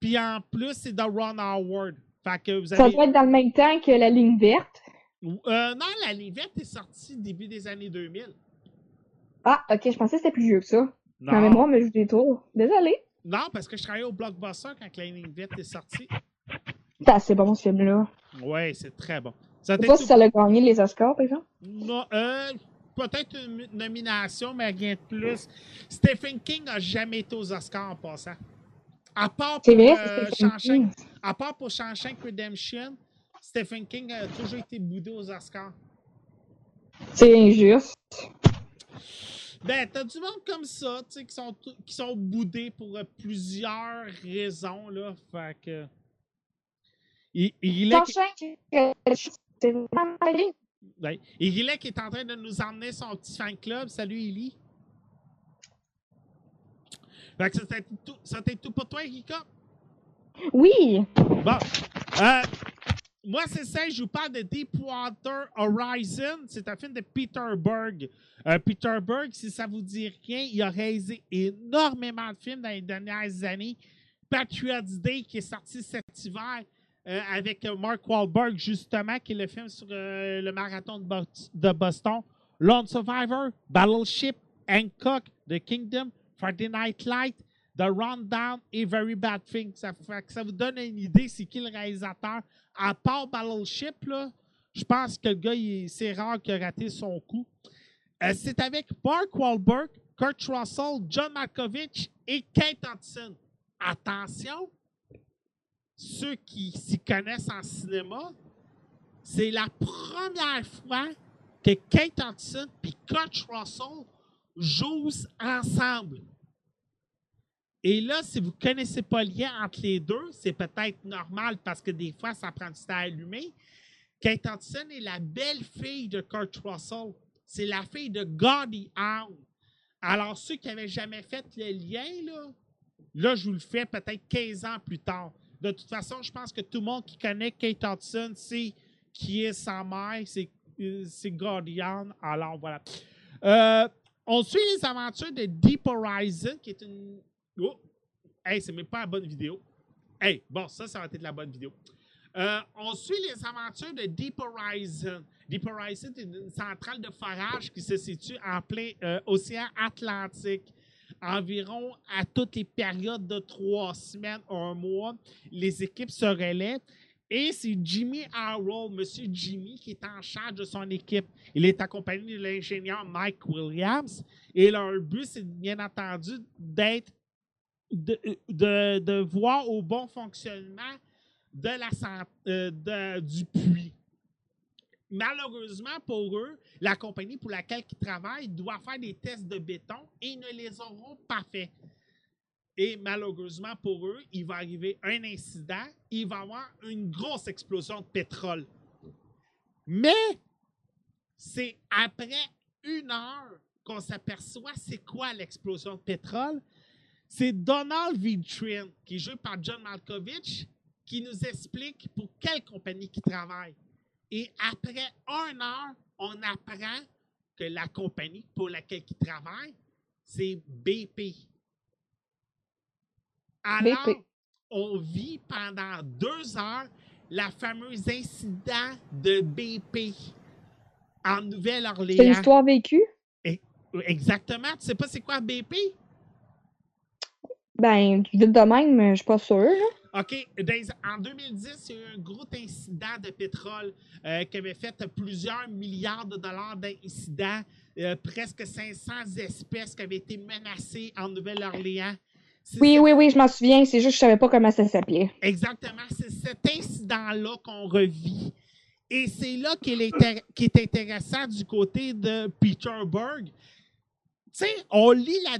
Puis en plus, c'est de Ron Howard. Fait que vous Ça doit être dans le même temps que la ligne verte. Euh, non, la Livette est sortie début des années 2000. Ah, ok, je pensais que c'était plus vieux que ça. Ma Non, mémoire me joue des tours. Désolé. non parce que je travaillais au Blockbuster quand la Livette est sortie. C'est assez bon ce film-là. Ouais, c'est très bon. Je sais pas si ça l'a gagné les Oscars, par exemple. Non, euh, peut-être une nomination, mais rien de plus. Stephen King n'a jamais été aux Oscars en passant. À part pour, vrai, euh, Shawshank- King. à part pour Shawshank Redemption, Stephen King a toujours été boudé aux Oscars. C'est injuste. Ben, t'as du monde comme ça, tu sais, qui sont, qui sont boudés pour euh, plusieurs raisons, là. Fait que. Il, il est, ouais. Il est qui est en train de nous emmener son petit fan club. Salut, Eli. Fait que c'était tout, tout pour toi, Erika? Oui. Bon. Euh, moi, c'est ça, je vous parle de Deepwater Horizon. C'est un film de Peter Berg. Euh, Peter Berg, si ça vous dit rien, il a réalisé énormément de films dans les dernières années. Patriots Day, qui est sorti cet hiver euh, avec euh, Mark Wahlberg, justement, qui est le film sur le marathon de, de Boston. Lone Survivor, Battleship, Hancock, The Kingdom, Friday Night Light, The Rundown et Very Bad Thing. Ça, ça vous donne une idée, c'est qui le réalisateur. À part Battleship, je pense que le gars, c'est rare qu'il a raté son coup. Euh, c'est avec Mark Wahlberg, Kurt Russell, John Malkovich et Kate Hudson. Attention, ceux qui s'y connaissent en cinéma, c'est la première fois que Kate Hudson et Coach Russell jouent ensemble. Et là, si vous ne connaissez pas le lien entre les deux, c'est peut-être normal parce que des fois, ça prend du temps à allumer. Kate Hudson est la belle-fille de Kurt Russell. C'est la fille de Gordy Howe. Alors, ceux qui n'avaient jamais fait le lien, là, je vous le fais peut-être 15 ans plus tard. De toute façon, je pense que tout le monde qui connaît Kate Hudson sait qui est sa mère, c'est, euh, Gordy Howe. Alors, voilà. Euh, on suit les aventures de Deep Horizon, qui est une Oh! Hey, c'est même pas la bonne vidéo. Hey, bon, ça, ça va être la bonne vidéo. Euh, on suit les aventures de Deep Horizon. Deep Horizon est une centrale de forage qui se situe en plein euh, océan Atlantique. Environ à toutes les périodes de trois semaines, un mois, les équipes se relaient. Et c'est Jimmy Harrell, Monsieur Jimmy, qui est en charge de son équipe. Il est accompagné de l'ingénieur Mike Williams. Et leur but, c'est bien entendu d'être de, de, voir au bon fonctionnement de la, euh, de, du puits. Malheureusement pour eux, la compagnie pour laquelle ils travaillent doit faire des tests de béton et ils ne les auront pas fait. Et malheureusement pour eux, il va arriver un incident, il va y avoir une grosse explosion de pétrole. Mais c'est après une heure qu'on s'aperçoit c'est quoi l'explosion de pétrole c'est Donald Vitrin, qui est joué par John Malkovich, qui nous explique pour quelle compagnie il travaille. Et après un an, on apprend que la compagnie pour laquelle il travaille, c'est BP. Alors, on vit pendant deux heures la fameuse incident de BP en Nouvelle-Orléans. C'est l'histoire vécue? Exactement. Tu sais pas c'est quoi BP? Ben, vite de même, je suis pas sûre. OK. En 2010, il y a eu un gros incident de pétrole euh, qui avait fait plusieurs milliards de dollars d'incidents. Euh, presque 500 espèces qui avaient été menacées en Nouvelle-Orléans. Oui, oui, oui, je m'en souviens. C'est juste que je savais pas comment ça s'appelait. Exactement. C'est cet incident-là qu'on revit. Et c'est là qu'il est, intéressant du côté de Peter Berg. Tu sais, on lit la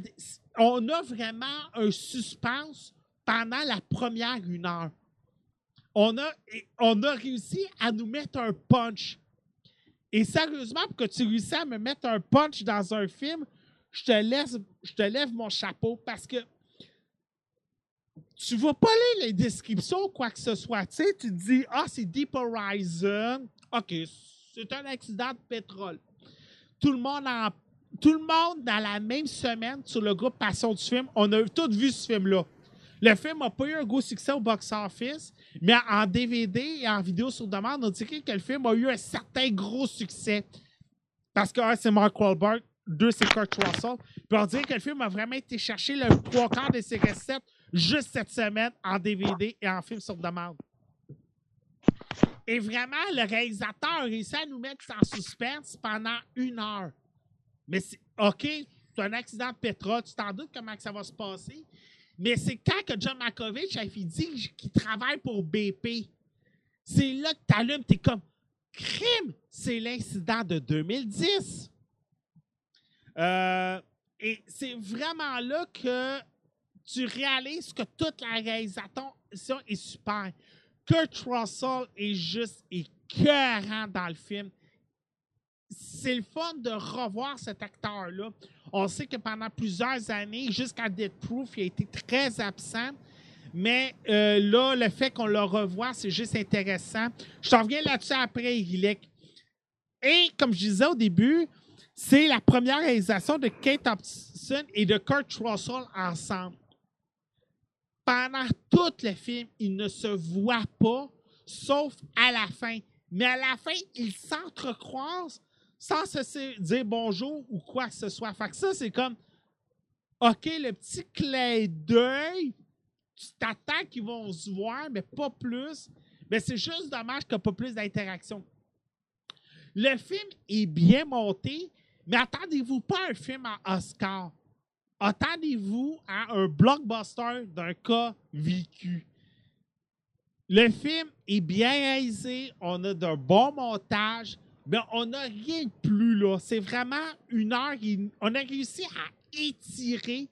on a vraiment un suspense pendant la première une heure. On a, réussi à nous mettre un punch. Et sérieusement, pour que tu réussisses à me mettre un punch dans un film, je te, laisse, je te lève mon chapeau parce que tu ne vas pas lire les descriptions ou quoi que ce soit. Tu sais, tu te dis, ah, c'est Deep Horizon. OK, c'est un accident de pétrole. Tout le monde en tout le monde, dans la même semaine, sur le groupe Passion du film, on a tous vu ce film-là. Le film n'a pas eu un gros succès au box-office, mais en DVD et en vidéo sur demande, on dirait que le film a eu un certain gros succès. Parce que, un, c'est Mark Wahlberg, deux, c'est Kurt Russell. Puis on dirait que le film a vraiment été chercher le trois quarts de ses recettes juste cette semaine en DVD et en film sur demande. Et vraiment, le réalisateur a réussi à nous mettre en suspense pendant une heure. Mais OK, c'est un accident de pétrole, tu t'en doutes comment ça va se passer. Mais c'est quand que John Malkovich a dit qu'il travaille pour BP. C'est là que tu allumes, tu es comme crime, c'est l'incident de 2010. Euh, et c'est vraiment là que tu réalises que toute la réalisation est super. Kurt Russell est juste écœurant dans le film c'est le fun de revoir cet acteur-là. On sait que pendant plusieurs années, jusqu'à Dead Proof, il a été très absent. Mais euh, là, le fait qu'on le revoie, c'est juste intéressant. Je t'en reviens là-dessus après, Irilek. Et comme je disais au début, c'est la première réalisation de Kate Hobson et de Kurt Russell ensemble. Pendant tout le film, ils ne se voient pas, sauf à la fin. Mais à la fin, ils s'entrecroisent sans se dire bonjour ou quoi que ce soit. Fait que ça, c'est comme, OK, le petit clé d'œil, tu t'attends qu'ils vont se voir, mais pas plus. Mais c'est juste dommage qu'il n'y a pas plus d'interaction. Le film est bien monté, mais attendez-vous pas à un film à Oscar. Attendez-vous à un blockbuster d'un cas vécu. Le film est bien aisé, on a d'un bon montage, mais on n'a rien de plus là. C'est vraiment une heure. On a réussi à étirer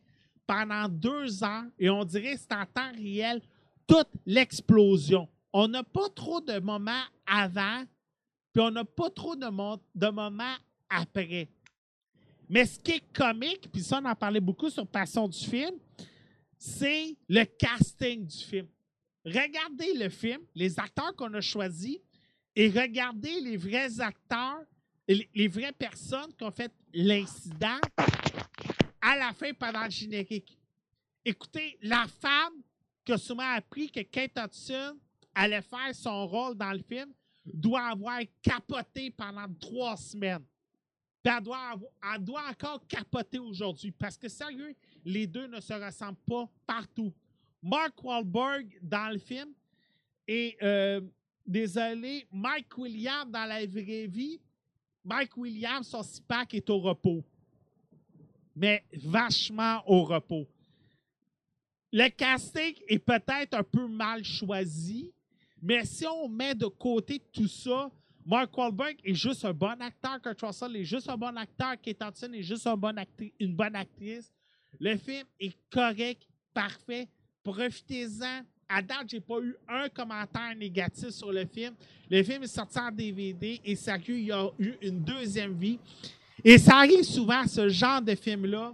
pendant deux heures et on dirait que c'est en temps réel toute l'explosion. On n'a pas trop de moments avant, puis on n'a pas trop de, de moments après. Mais ce qui est comique, puis ça, on en parlait beaucoup sur Passion du film, c'est le casting du film. Regardez le film, les acteurs qu'on a choisis, et regardez les vrais acteurs, les, vraies personnes qui ont fait l'incident à la fin pendant le générique. Écoutez, la femme qui a souvent appris que Kate Hudson allait faire son rôle dans le film doit avoir capoté pendant trois semaines. Puis elle doit, avoir- elle doit encore capoter aujourd'hui. Parce que sérieux, les deux ne se ressemblent pas partout. Mark Wahlberg dans le film et euh, désolé, Mike Williams dans la vraie vie. Mike Williams, son six-pack est au repos. Mais vachement au repos. Le casting est peut-être un peu mal choisi, mais si on met de côté tout ça, Mark Wahlberg est juste un bon acteur, Kurt Russell est juste un bon acteur, Kate Hudson est juste un bon une bonne actrice. Le film est correct, parfait. Profitez-en. À date, j'ai pas eu un commentaire négatif sur le film. Le film est sorti en DVD et sérieux, il a eu une deuxième vie. Et ça arrive souvent, ce genre de film-là,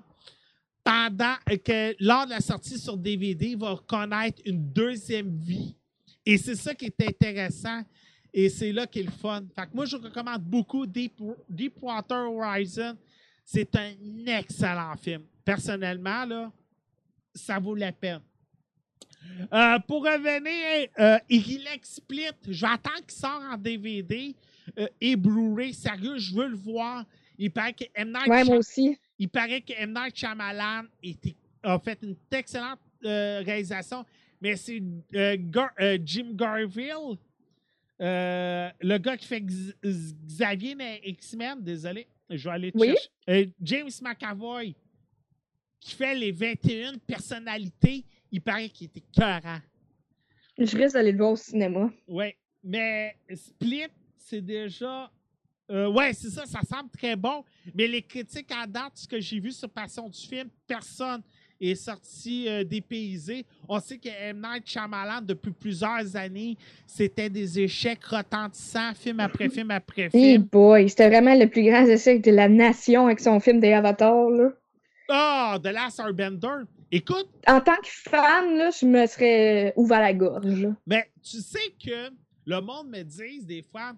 pendant que lors de la sortie sur DVD, il va connaître une deuxième vie. Et c'est ça qui est intéressant. Et c'est là qu'est le fun. Fait que moi, je recommande beaucoup Deep, Deepwater Horizon. C'est un excellent film. Personnellement, ça vaut la peine. Euh, pour revenir, euh, il Split, attendre qu'il sorte en DVD euh, et Blu-ray. Sérieux, je veux le voir. Il paraît que M. Night Ouais, moi aussi. il paraît que M. Night Shyamalan était- a fait une excellente euh, réalisation, mais c'est Gar- Jim Garville, euh, le gars qui fait X- Xavier dans X-Men, désolé, je vais aller Oui? chercher. James McAvoy, qui fait les 21 personnalités, il paraît qu'il était cœurant. Je risque d'aller le voir au cinéma. Oui, mais Split, c'est déjà. euh, ouais, c'est ça, ça semble très bon. Mais les critiques à date, ce que j'ai vu sur Passion du film, personne est sorti euh, dépaysé. On sait que M. Night Shyamalan, depuis plusieurs années, c'était des échecs retentissants, film après film après Hey film. boy, c'était vraiment le plus grand échec de la nation avec son film des Avatars, là. Ah, The Last Airbender. Écoute, En tant que fan, là, je me serais ouvert la gorge. Mais tu sais que le monde me dit des fois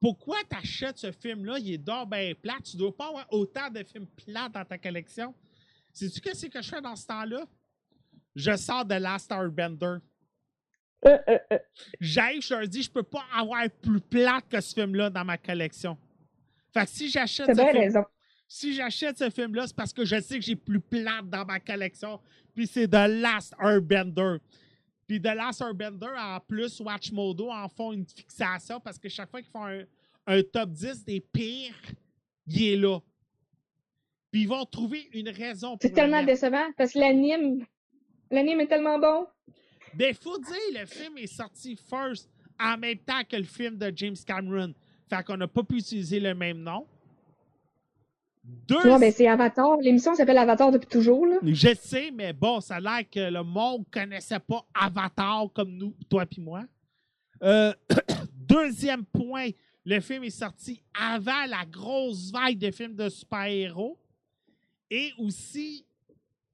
pourquoi tu achètes ce film-là, il est d'or bien plat. Tu dois pas avoir autant de films plats dans ta collection. Sais-tu qu'est-ce que je fais dans ce temps-là? Je sors de Last Airbender. Euh, euh, euh. J'arrive, je leur dis, je peux pas avoir plus plat que ce film-là dans ma collection. Fait que si j'achète T'as ce bien film raison. Si j'achète ce film-là, c'est parce que je sais que j'ai plus plate dans ma collection. Puis c'est The Last Airbender. Puis The Last Airbender, en plus, Watchmodo en font une fixation parce que chaque fois qu'ils font un, un top 10 des pires, il est là. Puis ils vont trouver une raison pour C'est le tellement décevant parce que l'anime, l'anime est tellement bon. Ben, faut dire, le film est sorti first en même temps que le film de James Cameron. Fait qu'on n'a pas pu utiliser le même nom. Deux... Ouais, ben c'est Avatar. L'émission s'appelle Avatar depuis toujours, là. Je sais, mais bon, ça a l'air que le monde ne connaissait pas Avatar comme nous, toi et moi. Euh, deuxième point, le film est sorti avant la grosse vague de films de super-héros. Et aussi,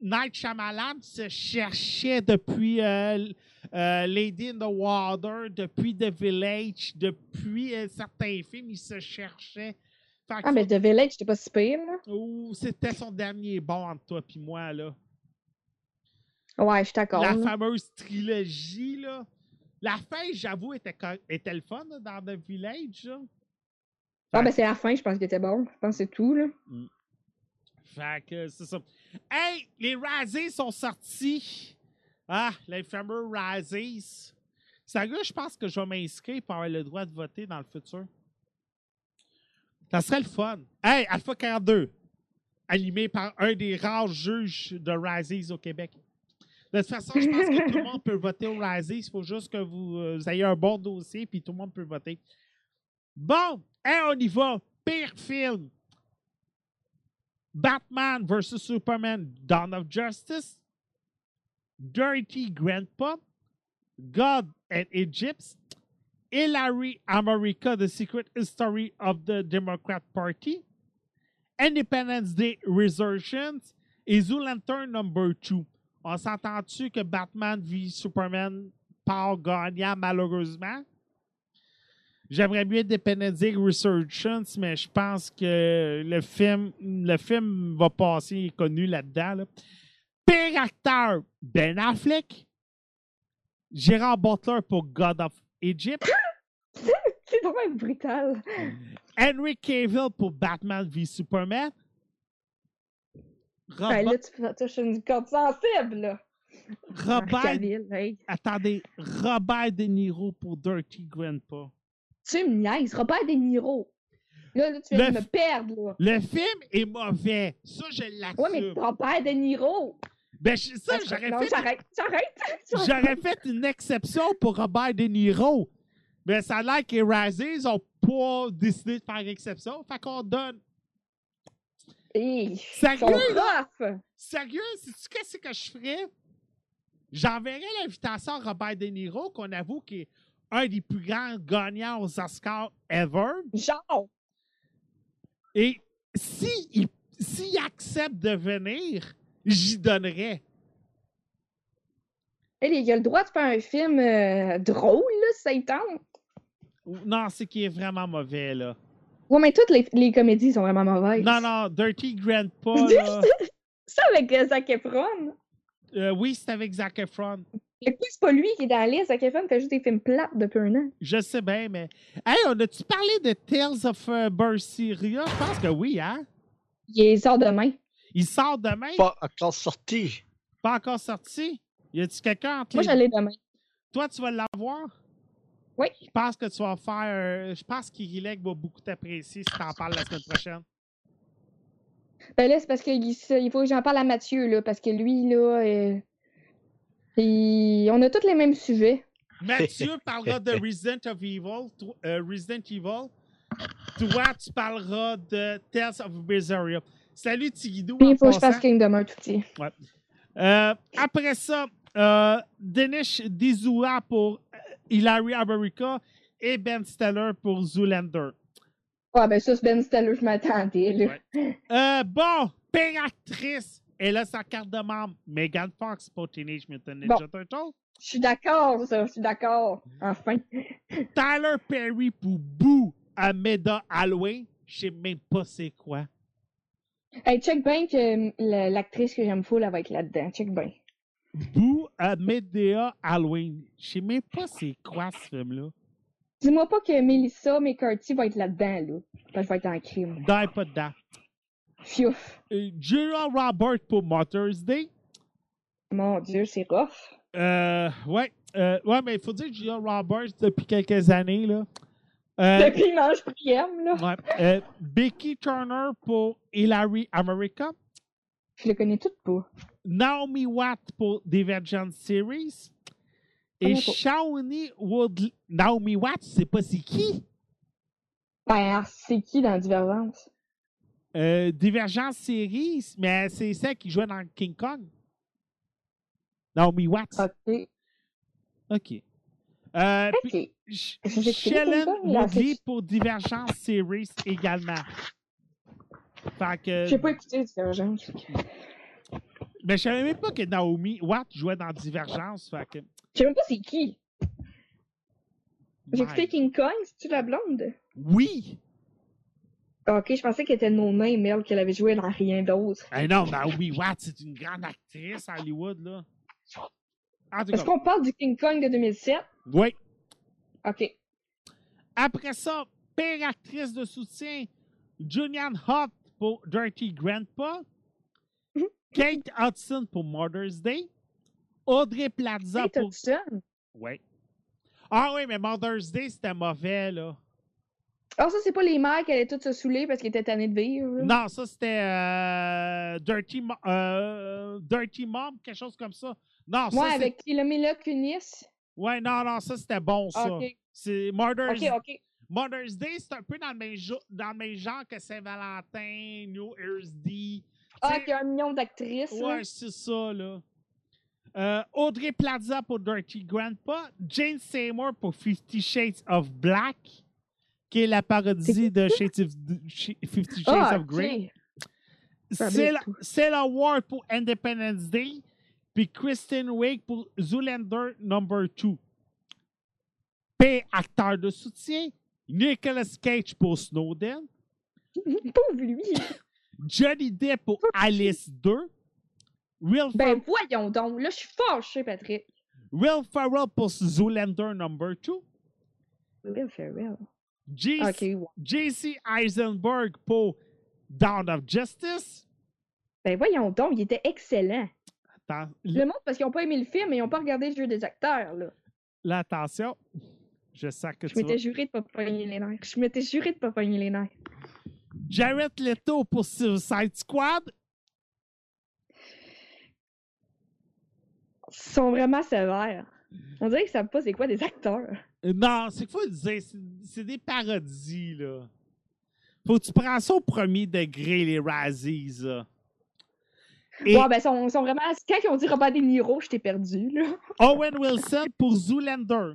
Night Shyamalan se cherchait depuis euh, euh, Lady in the Water, depuis The Village, depuis certains films, il se cherchait. Fait que Ah, mais The Village, c'était pas si pire, là. Ouh, c'était son dernier bon entre toi et moi, là. Ouais, je suis d'accord. La là. fameuse trilogie, là. La fin, j'avoue, était, était le fun là, dans The Village, là. Ah, ben c'est la fin, je pense qu'il était bon. Je pense que c'est tout, là. Fait que c'est ça. Hey, les Razzies sont sortis. Ah, les fameux Razzies. Sérieux, je pense que je vais m'inscrire pour avoir le droit de voter dans le futur. Ça serait le fun. Hey, Alpha 42, animé par un des rares juges de Razzies au Québec. De toute façon, je pense que tout le monde peut voter au Razzie. Il faut juste que vous, euh, vous ayez un bon dossier, puis tout le monde peut voter. Bon, et on y va. Pire film. Batman vs. Superman, Dawn of Justice. Dirty Grandpa. God and Egypt. Hillary America, The Secret History of the Democrat Party. Independence Day Resurgence et Zoolander Number 2. On s'entend-tu que Batman v Superman part gagnant malheureusement? J'aimerais mieux Independence Day Resurgence, mais je pense que le film, le film va passer, il est connu là-dedans. là. Pire acteur, Ben Affleck. Gérard Butler pour God of Egypt. C'est vraiment brutal. Henry Cavill pour Batman v Superman. Ben, là, tu touches une corde sensible, là. Robert- Cavill, hey. attendez, Robert De Niro pour Dirty Grandpa. Tu me niaises, Robert De Niro. Là, là tu viens de me perdre, là. Le film est mauvais. Ça, je Ouais, mais l'assume. Robert De Niro. Ben, ça, j'aurais non, fait, J'arrête, j'arrête. j'aurais fait une exception pour Robert De Niro. Mais ça a l'air que les Razzies n'ont pas décidé de faire exception. Fait qu'on donne. Hey, Sérieux. Sérieux, sais-tu qu'est-ce que je ferais? J'enverrais l'invitation à Robert De Niro, qu'on avoue qu'il est un des plus grands gagnants aux Oscars ever. Genre. Et s'il si s'il accepte de venir, j'y donnerais. Hey, il a le droit de faire un film euh, drôle, là, si ça y tente. Ou- Non, c'est qu'il est vraiment mauvais, là. Ouais, mais toutes les, les comédies sont vraiment mauvaises. Non, non, Dirty Grandpa, là. Ça avec euh, Zac Efron. Euh, oui, c'est avec Zac Efron. Le coup, c'est pas lui qui est dans la liste. Zac Efron fait juste des films plates depuis un an. Je sais bien, mais... Hey, on a-tu parlé de Tales of uh, Berseria? Je pense que oui, hein? Il sort demain. Il sort demain? Pas encore sorti. Pas encore sorti? Y a-tu quelqu'un entre Moi, les- j'allais demain. Toi, tu vas l'avoir? Oui. Je pense que tu vas faire... Je pense qu'Irilek va beaucoup t'apprécier si t'en parles la semaine prochaine. Ben là, c'est parce qu'il il faut que j'en parle à Mathieu, là, parce que lui, là, euh, il- on a tous les mêmes sujets. Mathieu parlera de Resident of Evil. to- euh, Resident Evil. Toi, tu parleras de Tales of Berseria. Salut Tigidou. En il faut que je fasse Kingdom Hearts aussi. Euh, après ça, euh, Dinesh D'Izua pour Hilary America et Ben Stiller pour Zoolander. Ouais, ben ça, c'est Ben Stiller, je m'attendais. Ouais. Euh, bon, pire actrice. Elle a sa carte de membre. Megan Fox pour Teenage Mutant Ninja Bon. Je suis d'accord, ça, je suis d'accord. Enfin. Tyler Perry pour Boo à Meda Halloween. Je sais même pas c'est quoi. Hey, check bien que la- l'actrice que j'aime full, elle va être là-dedans. Check bien. Boo à Medea Halloween. Je sais même pas c'est quoi ce film-là. Dis-moi pas que Melissa McCarthy va être là-dedans, là. Je vais être en crime. Die pas dedans. Fiouf. Euh, Gerald Robert pour Mother's Day. Mon Dieu, c'est rough. Euh, ouais. Euh, ouais, mais il faut dire que Julia Roberts, depuis quelques années, là. Euh, Depuis Mange Priem, là. ouais. Euh, Becky Turner pour Hillary America. Je le connais tout pas. Naomi Watt pour Divergent Series. Et. Shawnee Woodley. Naomi Watt, tu sais pas c'est qui? Ben, c'est qui dans Divergence? Euh, Divergent Series, mais c'est celle qui jouait dans King Kong. Naomi Watts. Ok. OK. Euh, Shellen Woodley pour Divergence Series également. Fait que. J'ai pas écouté Divergence. Mais je savais même pas que Naomi Watt jouait dans Divergence. Fait que. Je sais même pas c'est qui. J'ai écouté King Kong, c'est-tu la blonde? Oui! Ah, Ok, je pensais qu'elle était non name, elle, qu'elle avait joué dans rien d'autre. Eh non, Naomi Watt, c'est une grande actrice à Hollywood, là. Est-ce qu'on parle du King Kong de 2007? oui. Ok. Après ça, pire actrice de soutien, Julianne Hough pour Dirty Grandpa. Kate Hudson pour Mother's Day, Audrey Plaza Hey, pour Hudson? Oui. Ah oui, mais Mother's Day, c'était mauvais, là. Ah, ça, c'est pas les mères qui allaient toutes se saouler parce qu'ils étaient tannés de vivre. là? Non, ça c'était euh, Dirty, Mo- euh, Dirty Mom, quelque chose comme ça. Non, ça Ouais, c'est- avec le Mila Kunis. Ouais, non, non, ça c'était bon, ça. Ok, C'est Mother's, ok, ok. Mother's Day, c'est un peu dans le même, dans le même genre que Saint-Valentin, New Year's Day. Ah, qu'il y a un million d'actrices. Ouais, c'est ça, là. Euh, Audrey Plaza pour Dirty Grandpa. Jane Seymour pour Fifty Shades of Black, qui est la parodie de Fifty Shades Ah, of Grey. ok. Ça Cella vient tout. Cella Ward pour Independence Day. Puis Kristen Wiig pour Zoolander Number 2. P. Acteur de soutien. Nicolas Cage pour Snowden. Pauvre lui. Johnny Depp pour Alice 2. Will, Ben voyons donc. Là, je suis fâchée, Patrick. Will Ferrell pour Zoolander Number 2. Will Ferrell. J- Ok, ouais. JC Eisenberg pour Dawn of Justice. Ben voyons donc, il était excellent. Attends, Le monde, parce qu'ils n'ont pas aimé le film et ils n'ont pas regardé le jeu des acteurs, là. là, attention. Je sais que Je tu vas... m'étais juré de pas pogner les nerfs. Je m'étais juré de pas pogner les nerfs. Jared Leto pour Suicide Squad? Ils sont vraiment sévères. On dirait qu'ils savent pas c'est quoi des acteurs. Non, c'est qu'il faut le dire, c'est- des parodies, là. Faut que tu prends ça au premier degré, les Razzies, là. Et Ouais, ben, ils sont, sont vraiment. Quand ils ont dit Robert De Niro, je t'ai perdu, là. Owen Wilson pour Zoolander.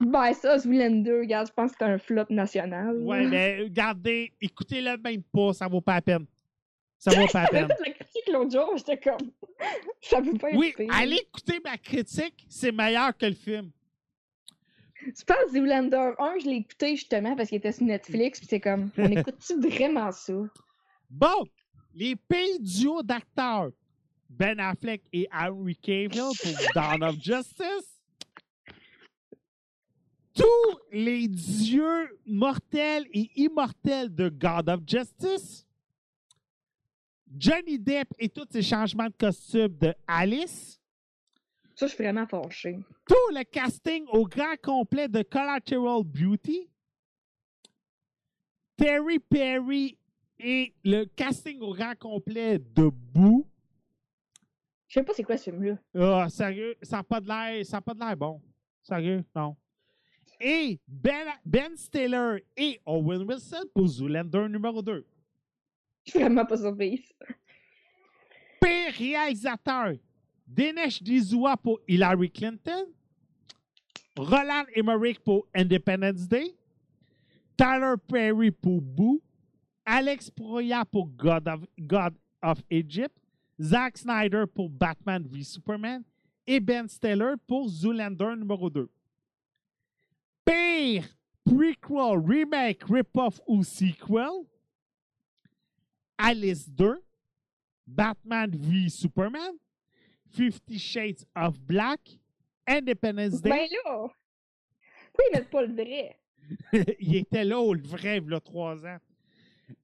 Ben, ça, Zoolander, regarde, je pense que c'est un flop national. Ouais, mais regardez, écoutez-le même pas, ça vaut pas la peine. Ça vaut pas la peine. la critique l'autre jour, j'étais comme. ça peut pas Oui, pire. allez écouter ma critique, c'est meilleur que le film. Tu penses Zoolander 1, je l'ai écouté justement parce qu'il était sur Netflix, puis c'est comme, on écoute-tu vraiment ça? Bon, les pays duo d'acteurs, Ben Affleck et Henry Cavill pour Dawn of Justice. Tous les dieux mortels et immortels de God of Justice. Johnny Depp et tous ses changements de costume de Alice. Ça, je suis vraiment fâchée. Tout le casting au grand complet de Collateral Beauty. Terry Perry et le casting au grand complet de Boo. Je sais pas c'est quoi ce film-là. Ah, sérieux, ça n'a pas de l'air, ça a pas de l'air bon. Sérieux, non. Et Ben, ben Stiller et Owen Wilson pour Zoolander numéro 2. Je suis vraiment pas surprise. Pire réalisateur, Dinesh D'Souza pour Hillary Clinton. Roland Emmerich pour Independence Day. Tyler Perry pour Boo. Alex Proya pour God of, God of Egypt. Zack Snyder pour Batman v Superman. Et Ben Stiller pour Zoolander numéro 2. Pire prequel, remake, rip-off ou sequel. Alice 2. Batman v Superman. Fifty Shades of Black. Independence Day. Ben là! Pourquoi ils mettent pas le vrai? il était là au le vrai, il y a trois ans.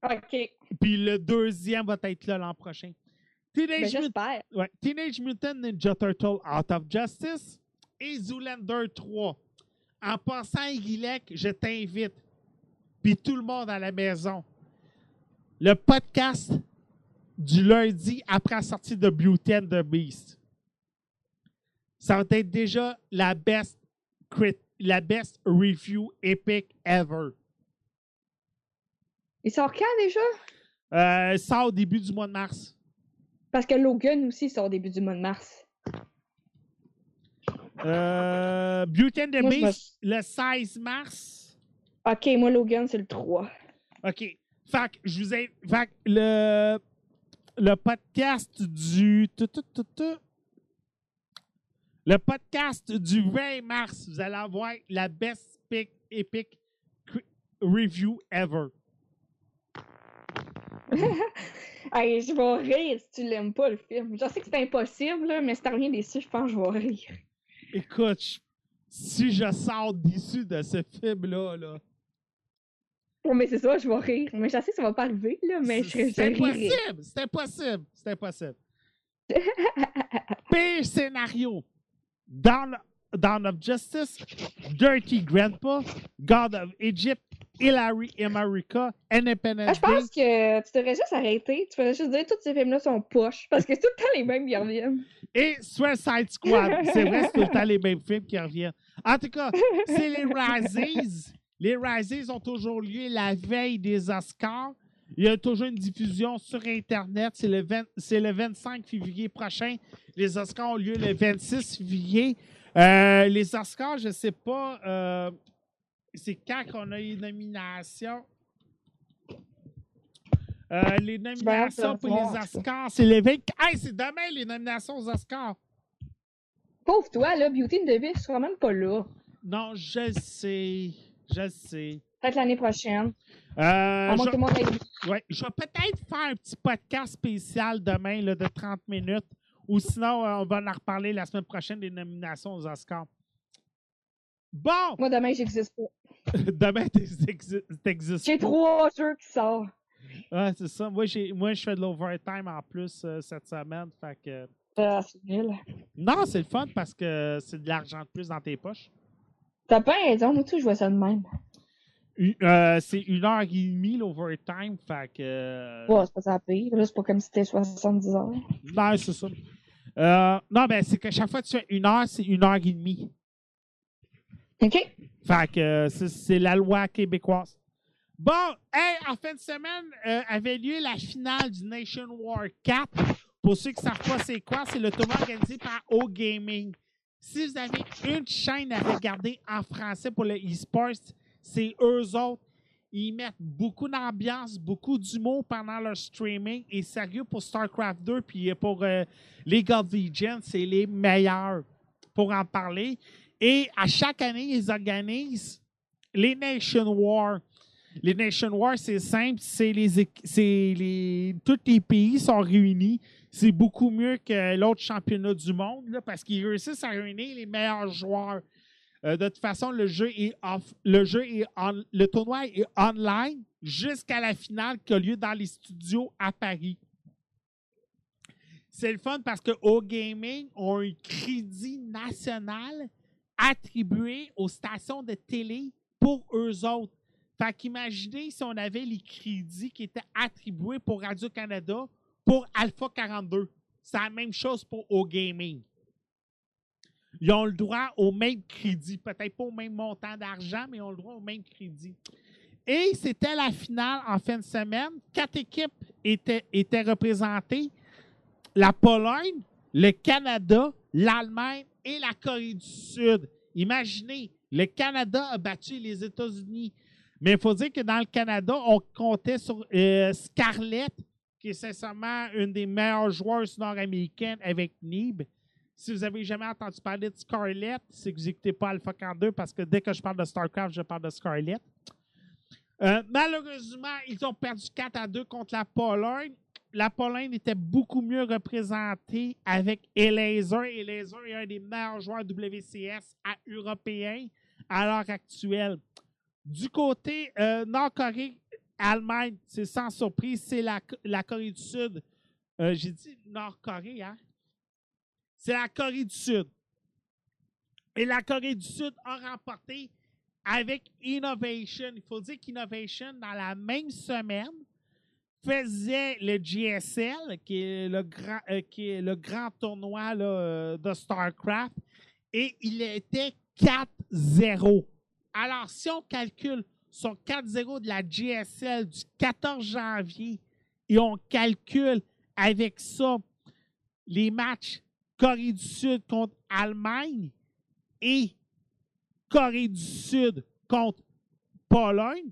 Ok, Puis le deuxième va être là l'an prochain. ben Teenage, Mut- j'espère. ouais, Teenage Mutant Ninja Turtle Out of Justice et Zoolander 3. En passant à Guilec, je t'invite, puis tout le monde à la maison, le podcast du lundi après la sortie de Beauty and the Beast. Ça va être déjà la best, crit- la best review epic ever. Il sort quand déjà? Euh, ça au début du mois de mars. Parce que Logan aussi sort au début du mois de mars. Euh, Beauty and the Moi, je me- Beast, le 16 mars. Ok, moi Logan, c'est le 3. OK. Fait que je vous ai. Fait que le, le podcast du. Le podcast du 20 mars, vous allez avoir la best pick epic review ever. hey, je vais rire si tu l'aimes pas le film. Je sais que c'est impossible, là, mais si t'as rien déçu, je pense que je vais rire. Écoute, si je sors d'issue de ce film-là, là, Bon, mais c'est ça, je vais rire. Mais je sais que ça va pas arriver, là, mais je, je c'est impossible! C'est impossible! C'est impossible! Pire scénario. Dawn, Dawn of Justice, Dirty Grandpa, God of Egypt, Hillary America, Ah, Independence je pense Day. que tu devrais juste arrêter. Tu devrais juste dire que tous ces films-là sont poches. Parce que c'est tout le temps les mêmes qui reviennent. et Suicide Squad. C'est vrai, c'est tout le temps les mêmes films qui reviennent. En tout cas, c'est les Razzies. Les Razzies ont toujours lieu la veille des Oscars. Il y a toujours une diffusion sur Internet. C'est le, 20 c'est le 25 février prochain. Les Oscars ont lieu le 26 février. Euh, les Oscars, je ne sais pas, euh, c'est quand qu'on a les nominations. Euh, les nominations pour les Oscars, c'est le 20... Hey, c'est demain les nominations aux Oscars. Pauvre toi, là, Beauty and the Beast sera même pas là. Non, je sais. Je sais. Peut-être l'année prochaine. Euh, je, ouais, je vais peut-être faire un petit podcast spécial demain là, de 30 minutes. Ou sinon, euh, on va en reparler la semaine prochaine des nominations aux Oscars. Bon, Moi, demain, j'existe pas. demain, t'exi- t'existes J'ai trois jeux qui sortent. Ouais, c'est ça. Moi, j'ai, moi, je fais de l'overtime en plus euh, cette semaine. Fait que... Nul. Non, c'est le fun parce que c'est de l'argent de plus dans tes poches. T'as pas raison, moi, tout, je vois ça de même. Euh, c'est une heure et demie l'overtime. Fait que. euh, Ouais, c'est pas ça pire. Là, c'est pas comme si c'était 70 heures. Non, c'est ça. Euh, non, ben, c'est que chaque fois que tu fais une heure, c'est une heure et demie. OK? Fait que euh, c'est, la loi québécoise. Bon, hey, en fin de semaine, euh, avait lieu la finale du Nation War 4. Pour ceux qui ne savent pas c'est quoi, c'est le tournoi organisé par O Gaming. Si vous avez une chaîne à regarder en français pour le e-sport, c'est eux autres. Ils mettent beaucoup d'ambiance, beaucoup d'humour pendant leur streaming. Et sérieux, pour StarCraft 2 puis pour euh, League of Legends, c'est les meilleurs pour en parler. Et à chaque année, ils organisent les Nation War. Les Nation War, c'est simple, c'est les, les, tous les pays sont réunis. C'est beaucoup mieux que l'autre championnat du monde là, parce qu'ils réussissent à réunir les meilleurs joueurs. Euh, de toute façon, le jeu est off, le jeu est on- le tournoi est online jusqu'à la finale qui a lieu dans les studios à Paris. C'est le fun parce que O Gaming ont un crédit national attribué aux stations de télé pour eux autres. Fait qu'imaginez si on avait les crédits qui étaient attribués pour Radio-Canada pour Alpha 42. C'est la même chose pour O Gaming. Ils ont le droit au même crédit. Peut-être pas au même montant d'argent, mais ils ont le droit au même crédit. Et c'était la finale en fin de semaine. Quatre équipes étaient représentées. La Pologne, le Canada, l'Allemagne et la Corée du Sud. Imaginez, le Canada a battu les États-Unis. Mais il faut dire que dans le Canada, on comptait sur euh, Scarlett, qui est sincèrement une des meilleures joueuses nord-américaines avec Nib. Si vous avez jamais entendu parler de Scarlett, c'est que vous n'écoutez pas Alpha 42 parce que dès que je parle de StarCraft, je parle de Scarlett. Euh, malheureusement, ils ont perdu 4 à 2 contre la Pologne. La Pologne était beaucoup mieux représentée avec Elaser. Elaser est un des meilleurs joueurs WCS à européen à l'heure actuelle. Du côté euh, Nord-Corée, Allemagne, c'est sans surprise, c'est la, la Corée du Sud. Euh, J'ai dit Nord-Corée, hein? C'est la Corée du Sud. Et la Corée du Sud a remporté avec Innovation. Il faut dire qu'Innovation, dans la même semaine, faisait le GSL, qui est le grand, euh, qui est le grand tournoi là, euh, de StarCraft, et il était 4-0. Alors, si on calcule son 4-0 de la GSL du 14 janvier et on calcule avec ça les matchs Corée du Sud contre Allemagne et Corée du Sud contre Pologne,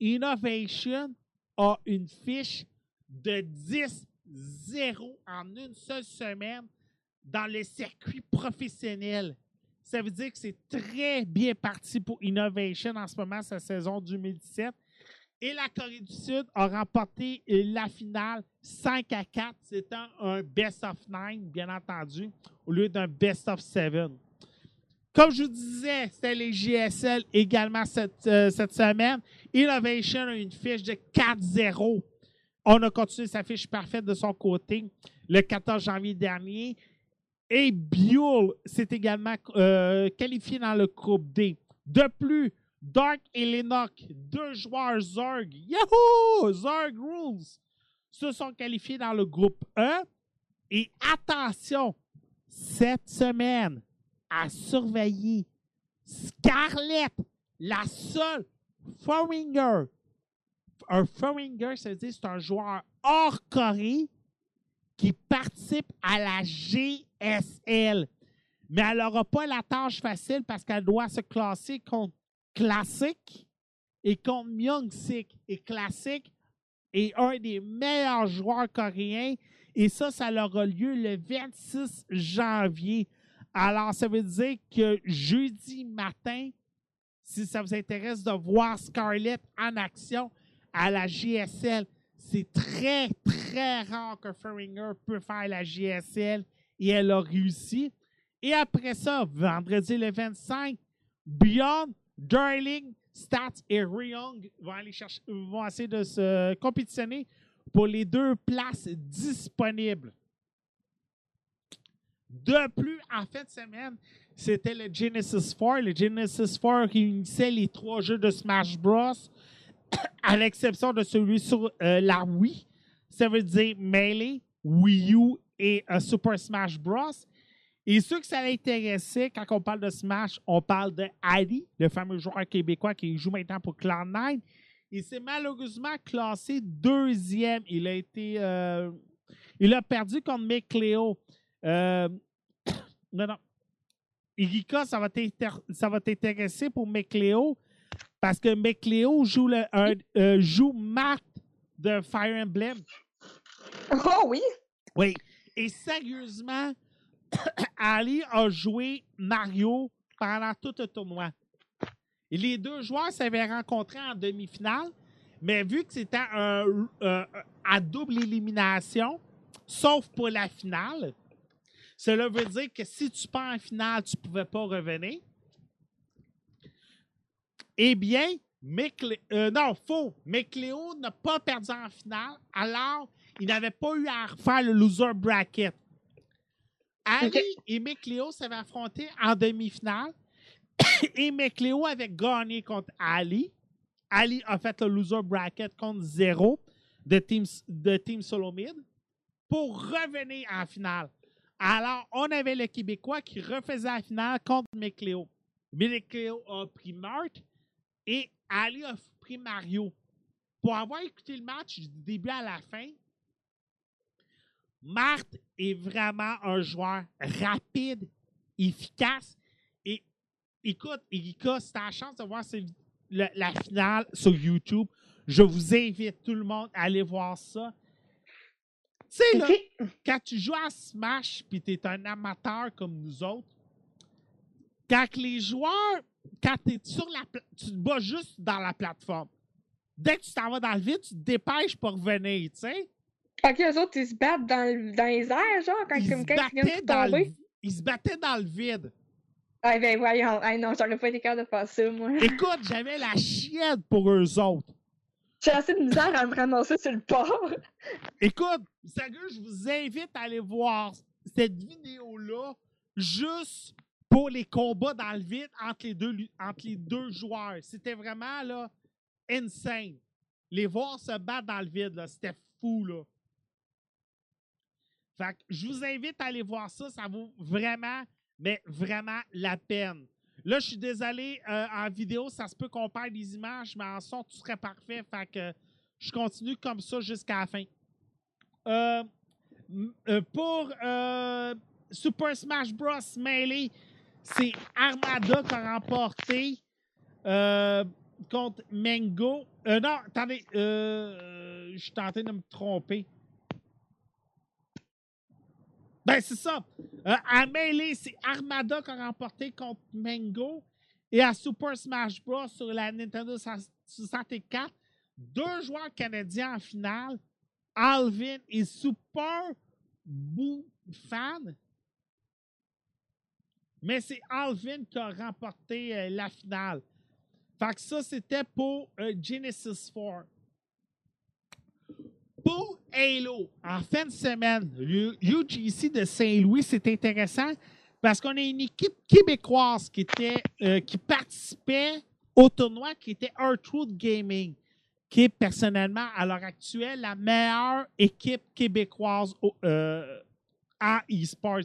Innovation a une fiche de 10-0 en une seule semaine dans le circuit professionnel. Ça veut dire que c'est très bien parti pour Innovation en ce moment, sa saison 2017. Et la Corée du Sud a remporté la finale 5 à 4. C'était un best of 9, bien entendu, au lieu d'un best of 7. Comme je vous disais, c'était les GSL également cette, euh, cette semaine. Innovation a une fiche de 4-0. On a continué sa fiche parfaite de son côté le 14 janvier dernier. Et Buell s'est également euh, qualifié dans le groupe D. De plus, Dark et Lennox, deux joueurs Zerg, Yahoo! Zerg Rules, se sont qualifiés dans le groupe E. Et attention, cette semaine, à surveiller Scarlett, la seule Foreigner. Un Foreigner, ça veut dire c'est un joueur hors Corée qui participe à la GSL. Mais elle n'aura pas la tâche facile parce qu'elle doit se classer contre Classic et contre Myung-Sik. Et Classic est un des meilleurs joueurs coréens. Et ça, ça aura lieu le 26 janvier. Alors, ça veut dire que jeudi matin, si ça vous intéresse de voir Scarlett en action à la GSL, c'est très, très rare que Feringer peut faire la GSL et elle a réussi. Et après ça, vendredi le 25, Beyond, Darling, Stats et Ryong vont, aller chercher, vont essayer de se compétitionner pour les deux places disponibles. De plus, en fin de semaine, c'était le Genesis 4. Le Genesis 4 réunissait les trois jeux de Smash Bros. à l'exception de celui sur euh, la Wii. Ça veut dire Melee, Wii U et euh, Super Smash Bros. Et ceux que ça intéressait, quand on parle de Smash, on parle de Ali, le fameux joueur québécois qui joue maintenant pour Cloud9. Il s'est malheureusement classé deuxième. Il a été. Euh, il a perdu contre McLeo. Euh, non, non. Irika, ça va t'intéresser pour McLeo parce que McLeo joue, le, euh, joue Matt de Fire Emblem. Oh oui! Oui. Et sérieusement, Ali a joué Mario pendant tout le tournoi. Et les deux joueurs s'avaient rencontrés en demi-finale, mais vu que c'était un, euh, à double élimination, sauf pour la finale, cela veut dire que si tu pars en finale, tu ne pouvais pas revenir. Eh bien, euh, non, faux. McLeod n'a pas perdu en finale, alors il n'avait pas eu à refaire le loser bracket. Ali et McLeod s'avaient affrontés en demi-finale et McLeod avait gagné contre Ali. Ali a fait le loser bracket contre zéro de Team, de team Solomid pour revenir en finale. Alors, on avait le Québécois qui refaisait la finale contre McLeod. McLeod a pris Marthe et Ali a pris Mario. Pour avoir écouté le match du début à la fin, Marthe est vraiment un joueur rapide, efficace. Et écoute, Erika, si tu as la chance de voir la, finale sur YouTube, je vous invite tout le monde à aller voir ça. Tu sais, là, quand tu joues à Smash puis tu es un amateur comme nous autres, quand les joueurs, quand tu es sur la tu te bats juste dans la plateforme. Dès que tu t'en vas dans le vide, tu te dépêches pour revenir, tu sais. Ok, eux autres, ils se battent dans, dans les airs, genre, quand, ils comme, quand ils viennent tomber. ils se battaient dans le vide. Ah ben voyons, ah, non, j'aurais pas été capable de faire ça, moi. Écoute, j'avais la chienne pour eux autres. J'ai assez de misère à me ramasser sur le port. Écoute, sérieux, je vous invite à aller voir cette vidéo-là juste pour les combats dans le vide entre les deux, entre deux joueurs. C'était vraiment là, insane. Les voir se battre dans le vide, c'était fou. Là. Fait que je vous invite à aller voir ça. Ça vaut vraiment, mais vraiment la peine. Là, je suis désolé, euh, en vidéo, ça se peut qu'on perde des images, mais en son, tout serait parfait. Fait que je continue comme ça jusqu'à la fin. Euh, euh, pour Super Smash Bros. Melee, c'est Armada qui a remporté contre Mango. non, attendez, je suis tenté de me tromper. Ben, c'est ça. Euh, à Melee, c'est Armada qui a remporté contre Mango. Et à Super Smash Bros. sur la Nintendo 64, deux joueurs canadiens en finale, Alvin et Super Fan. Mais c'est Alvin qui a remporté euh, la finale. Fait que ça, c'était pour euh, Genesis 4 pour Halo, en fin de semaine, UGC de Saint-Louis, c'est intéressant parce qu'on a une équipe québécoise qui, était, euh, qui participait au tournoi qui était Earthwood Gaming, qui est personnellement, à l'heure actuelle, la meilleure équipe québécoise euh, à e-sport.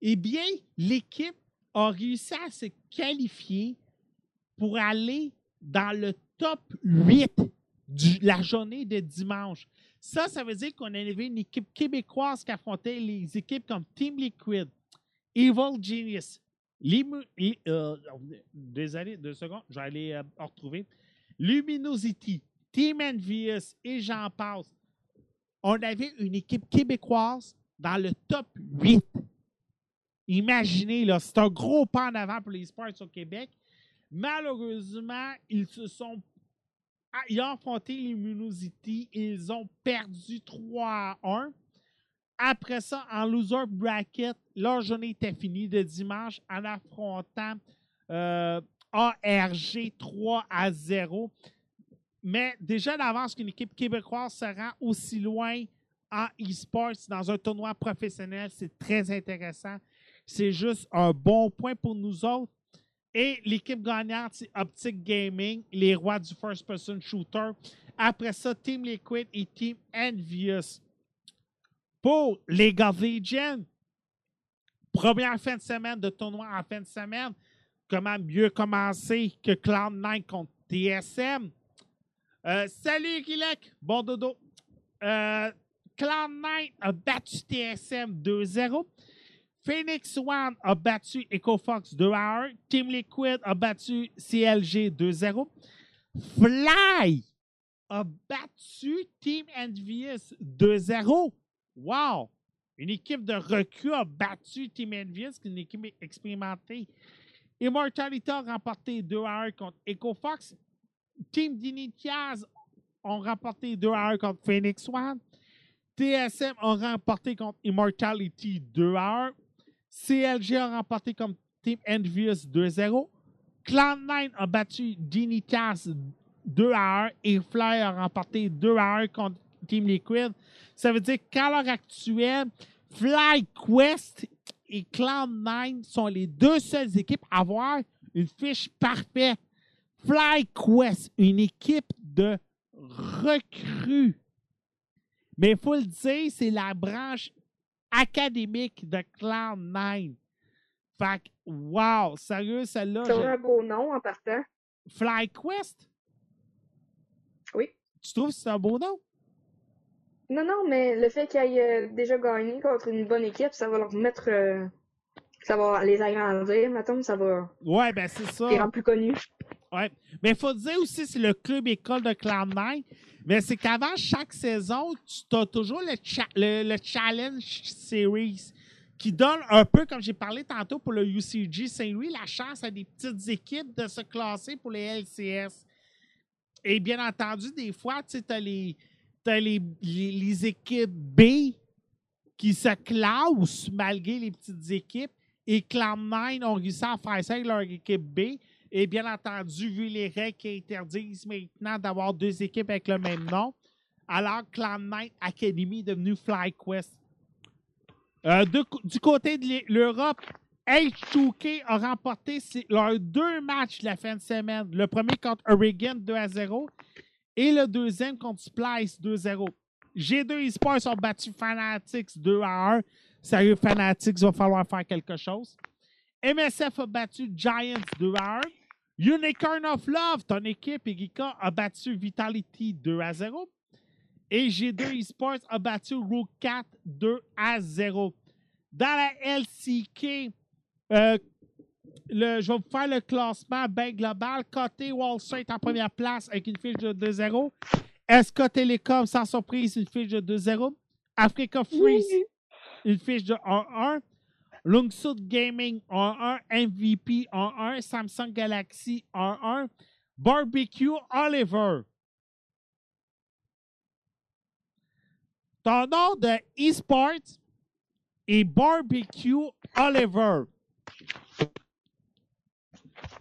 Eh bien, l'équipe a réussi à se qualifier pour aller dans le top 8 de la journée de dimanche. Ça, ça veut dire qu'on avait une équipe québécoise qui affrontait les équipes comme Team Liquid, Evil Genius, euh, désolé, deux secondes, je vais aller euh, en retrouver. Luminosity, Team Envious et j'en passe. On avait une équipe québécoise dans le top 8. Imaginez, c'est un gros pas en avant pour les sports au Québec. Malheureusement, ils se sont. Ah, Ils ont affronté l'Immunosity. Ils ont perdu 3 à 1. Après ça, en loser bracket, leur journée était finie de dimanche en affrontant euh, ARG 3 à 0. Mais déjà d'avance qu'une équipe québécoise se rend aussi loin en e-sports dans un tournoi professionnel, c'est très intéressant. C'est juste un bon point pour nous autres. Et l'équipe gagnante, c'est Optic Gaming, les rois du first-person shooter. Après ça, Team Liquid et Team Envious. Pour League of première fin de semaine de tournoi en fin de semaine. Comment mieux commencer que Cloud9 contre TSM? Euh, salut, Kilek! Bon dodo. Euh, Cloud9 a battu TSM 2-0. Phoenix One a battu EcoFox 2 à 1. Team Liquid a battu CLG 2-0. Fly a battu Team Envious 2-0. Wow! Une équipe de recul a battu Team Envious, qui est une équipe expérimentée. Immortality a remporté 2 à 1 contre EcoFox. Team Dinitiaz ont remporté 2 à 1 contre Phoenix One. TSM a remporté contre Immortality 2 à 1. CLG a remporté contre Team Envious 2-0. Cloud9 a battu Dignitas 2 à 1 et Fly a remporté 2 à 1 contre Team Liquid. Ça veut dire qu'à l'heure actuelle, FlyQuest et Cloud9 sont les deux seules équipes à avoir une fiche parfaite. FlyQuest, une équipe de recrues. Mais il faut le dire, c'est la branche académique de Cloud9. Fait que, wow, sérieux, celle-là. C'est un beau nom en partant. FlyQuest? Oui. Tu trouves que c'est un beau nom? Non, non, mais le fait qu'ils aient euh, déjà gagné contre une bonne équipe, ça va leur mettre. euh, ça va les agrandir, mettons, ça va Ouais, ben c'est ça. les rendre plus connus. Ouais. Mais il faut dire aussi, c'est le club école de Cloud9. Mais c'est qu'avant chaque saison, tu as toujours le, cha- le, le Challenge Series qui donne un peu, comme j'ai parlé tantôt pour le UCG Saint-Louis, la chance à des petites équipes de se classer pour les LCS. Et bien entendu, des fois, tu as les, t'as les, les, les équipes B qui se classent malgré les petites équipes. Et Cloud9 ont réussi à faire ça avec leur équipe B. Et bien entendu, vu les règles qui interdisent maintenant d'avoir deux équipes avec le même nom, alors Cloud9 Academy est devenu FlyQuest. Euh, du côté de l'E- l'Europe, H2K a remporté leurs deux matchs de la fin de semaine. Le premier contre Oregon 2 à 0 et le deuxième contre Splice 2-0. G2 Esports ont battu Fanatics 2 à 1. Sérieux, Fanatics, va falloir faire quelque chose. MSF a battu Giants 2 à 1. Unicorn of Love, ton équipe, Erika, a battu Vitality 2 à 0. Et G2 Esports a battu Rook 4 2 à 0. Dans la LCK, euh, le- je vais vous faire le classement bien global. Côté Wall Street en première place avec une fiche de 2-0. SK Telecom, sans surprise, une fiche de 2-0. Africa Freeze, une fiche de 1-1. Lungsud Gaming 1-1. MVP 1-1. Samsung Galaxy 1-1. Barbecue Oliver. Ton nom de eSports est Barbecue Oliver.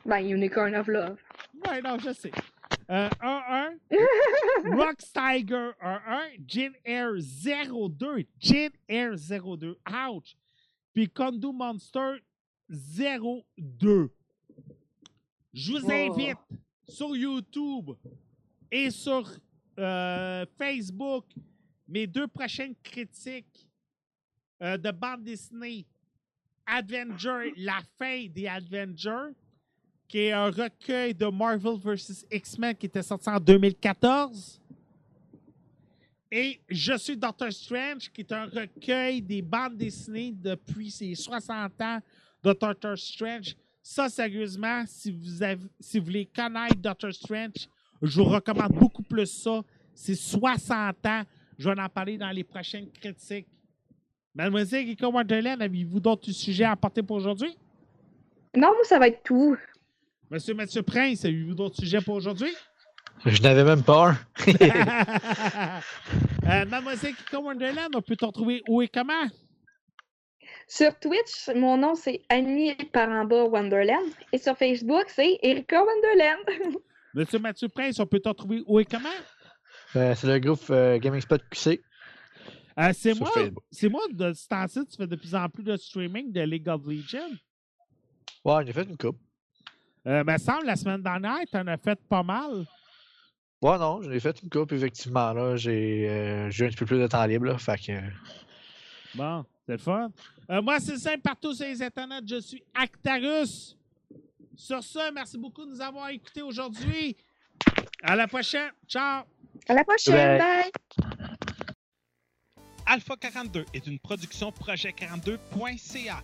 Ben, Unicorn of Love. Ouais, non, je sais. Euh, 1-1. Rox Tiger 1-1. Gin Air 0-2. Gin Air 0-2. Ouch. Puis Kondo Monster 0-2. Je vous Oh. invite sur YouTube et sur euh, Facebook mes deux prochaines critiques euh, de bande dessinée Avenger, la fin des Avengers, qui est un recueil de Marvel vs. X-Men qui était sorti en 2014. Et Je suis Doctor Strange, qui est un recueil des bandes dessinées depuis ses 60 ans de Doctor Strange. Ça, sérieusement, si vous, avez, si vous voulez connaître Doctor Strange, je vous recommande beaucoup plus ça. C'est 60 ans. Je vais en parler dans les prochaines critiques. Mademoiselle Rika Wonderland, avez-vous d'autres sujets à apporter pour aujourd'hui? Non, ça va être tout. Monsieur Mathieu Prince, avez-vous d'autres sujets pour aujourd'hui? Je n'avais même pas un. Euh, Mademoiselle Kika Wonderland, on peut te retrouver où et comment? Sur Twitch, mon nom, c'est Annie Paramba Wonderland. Et sur Facebook, c'est Erika Wonderland. Monsieur Mathieu Prince, on peut te retrouver où et comment? Euh, c'est le groupe euh, Gaming Spot QC Euh, c'est moi, c'est moi, de ce temps-ci, tu fais de plus en plus de streaming de League of Legends. Ouais, j'ai fait une coupe. Euh, me semble, la semaine dernière, tu en as fait pas mal. Ouais, non, j'en ai fait une coupe, effectivement. Là, j'ai euh, j'ai eu un petit peu plus de temps libre. Là, fait que, Bon, c'est le fun. Euh, moi, c'est simple, partout sur les internets, je suis Actarus. Sur ce, merci beaucoup de nous avoir écoutés aujourd'hui. À la prochaine. Ciao! À la prochaine. Bye. Bye. Alpha 42 est une production projet42.ca.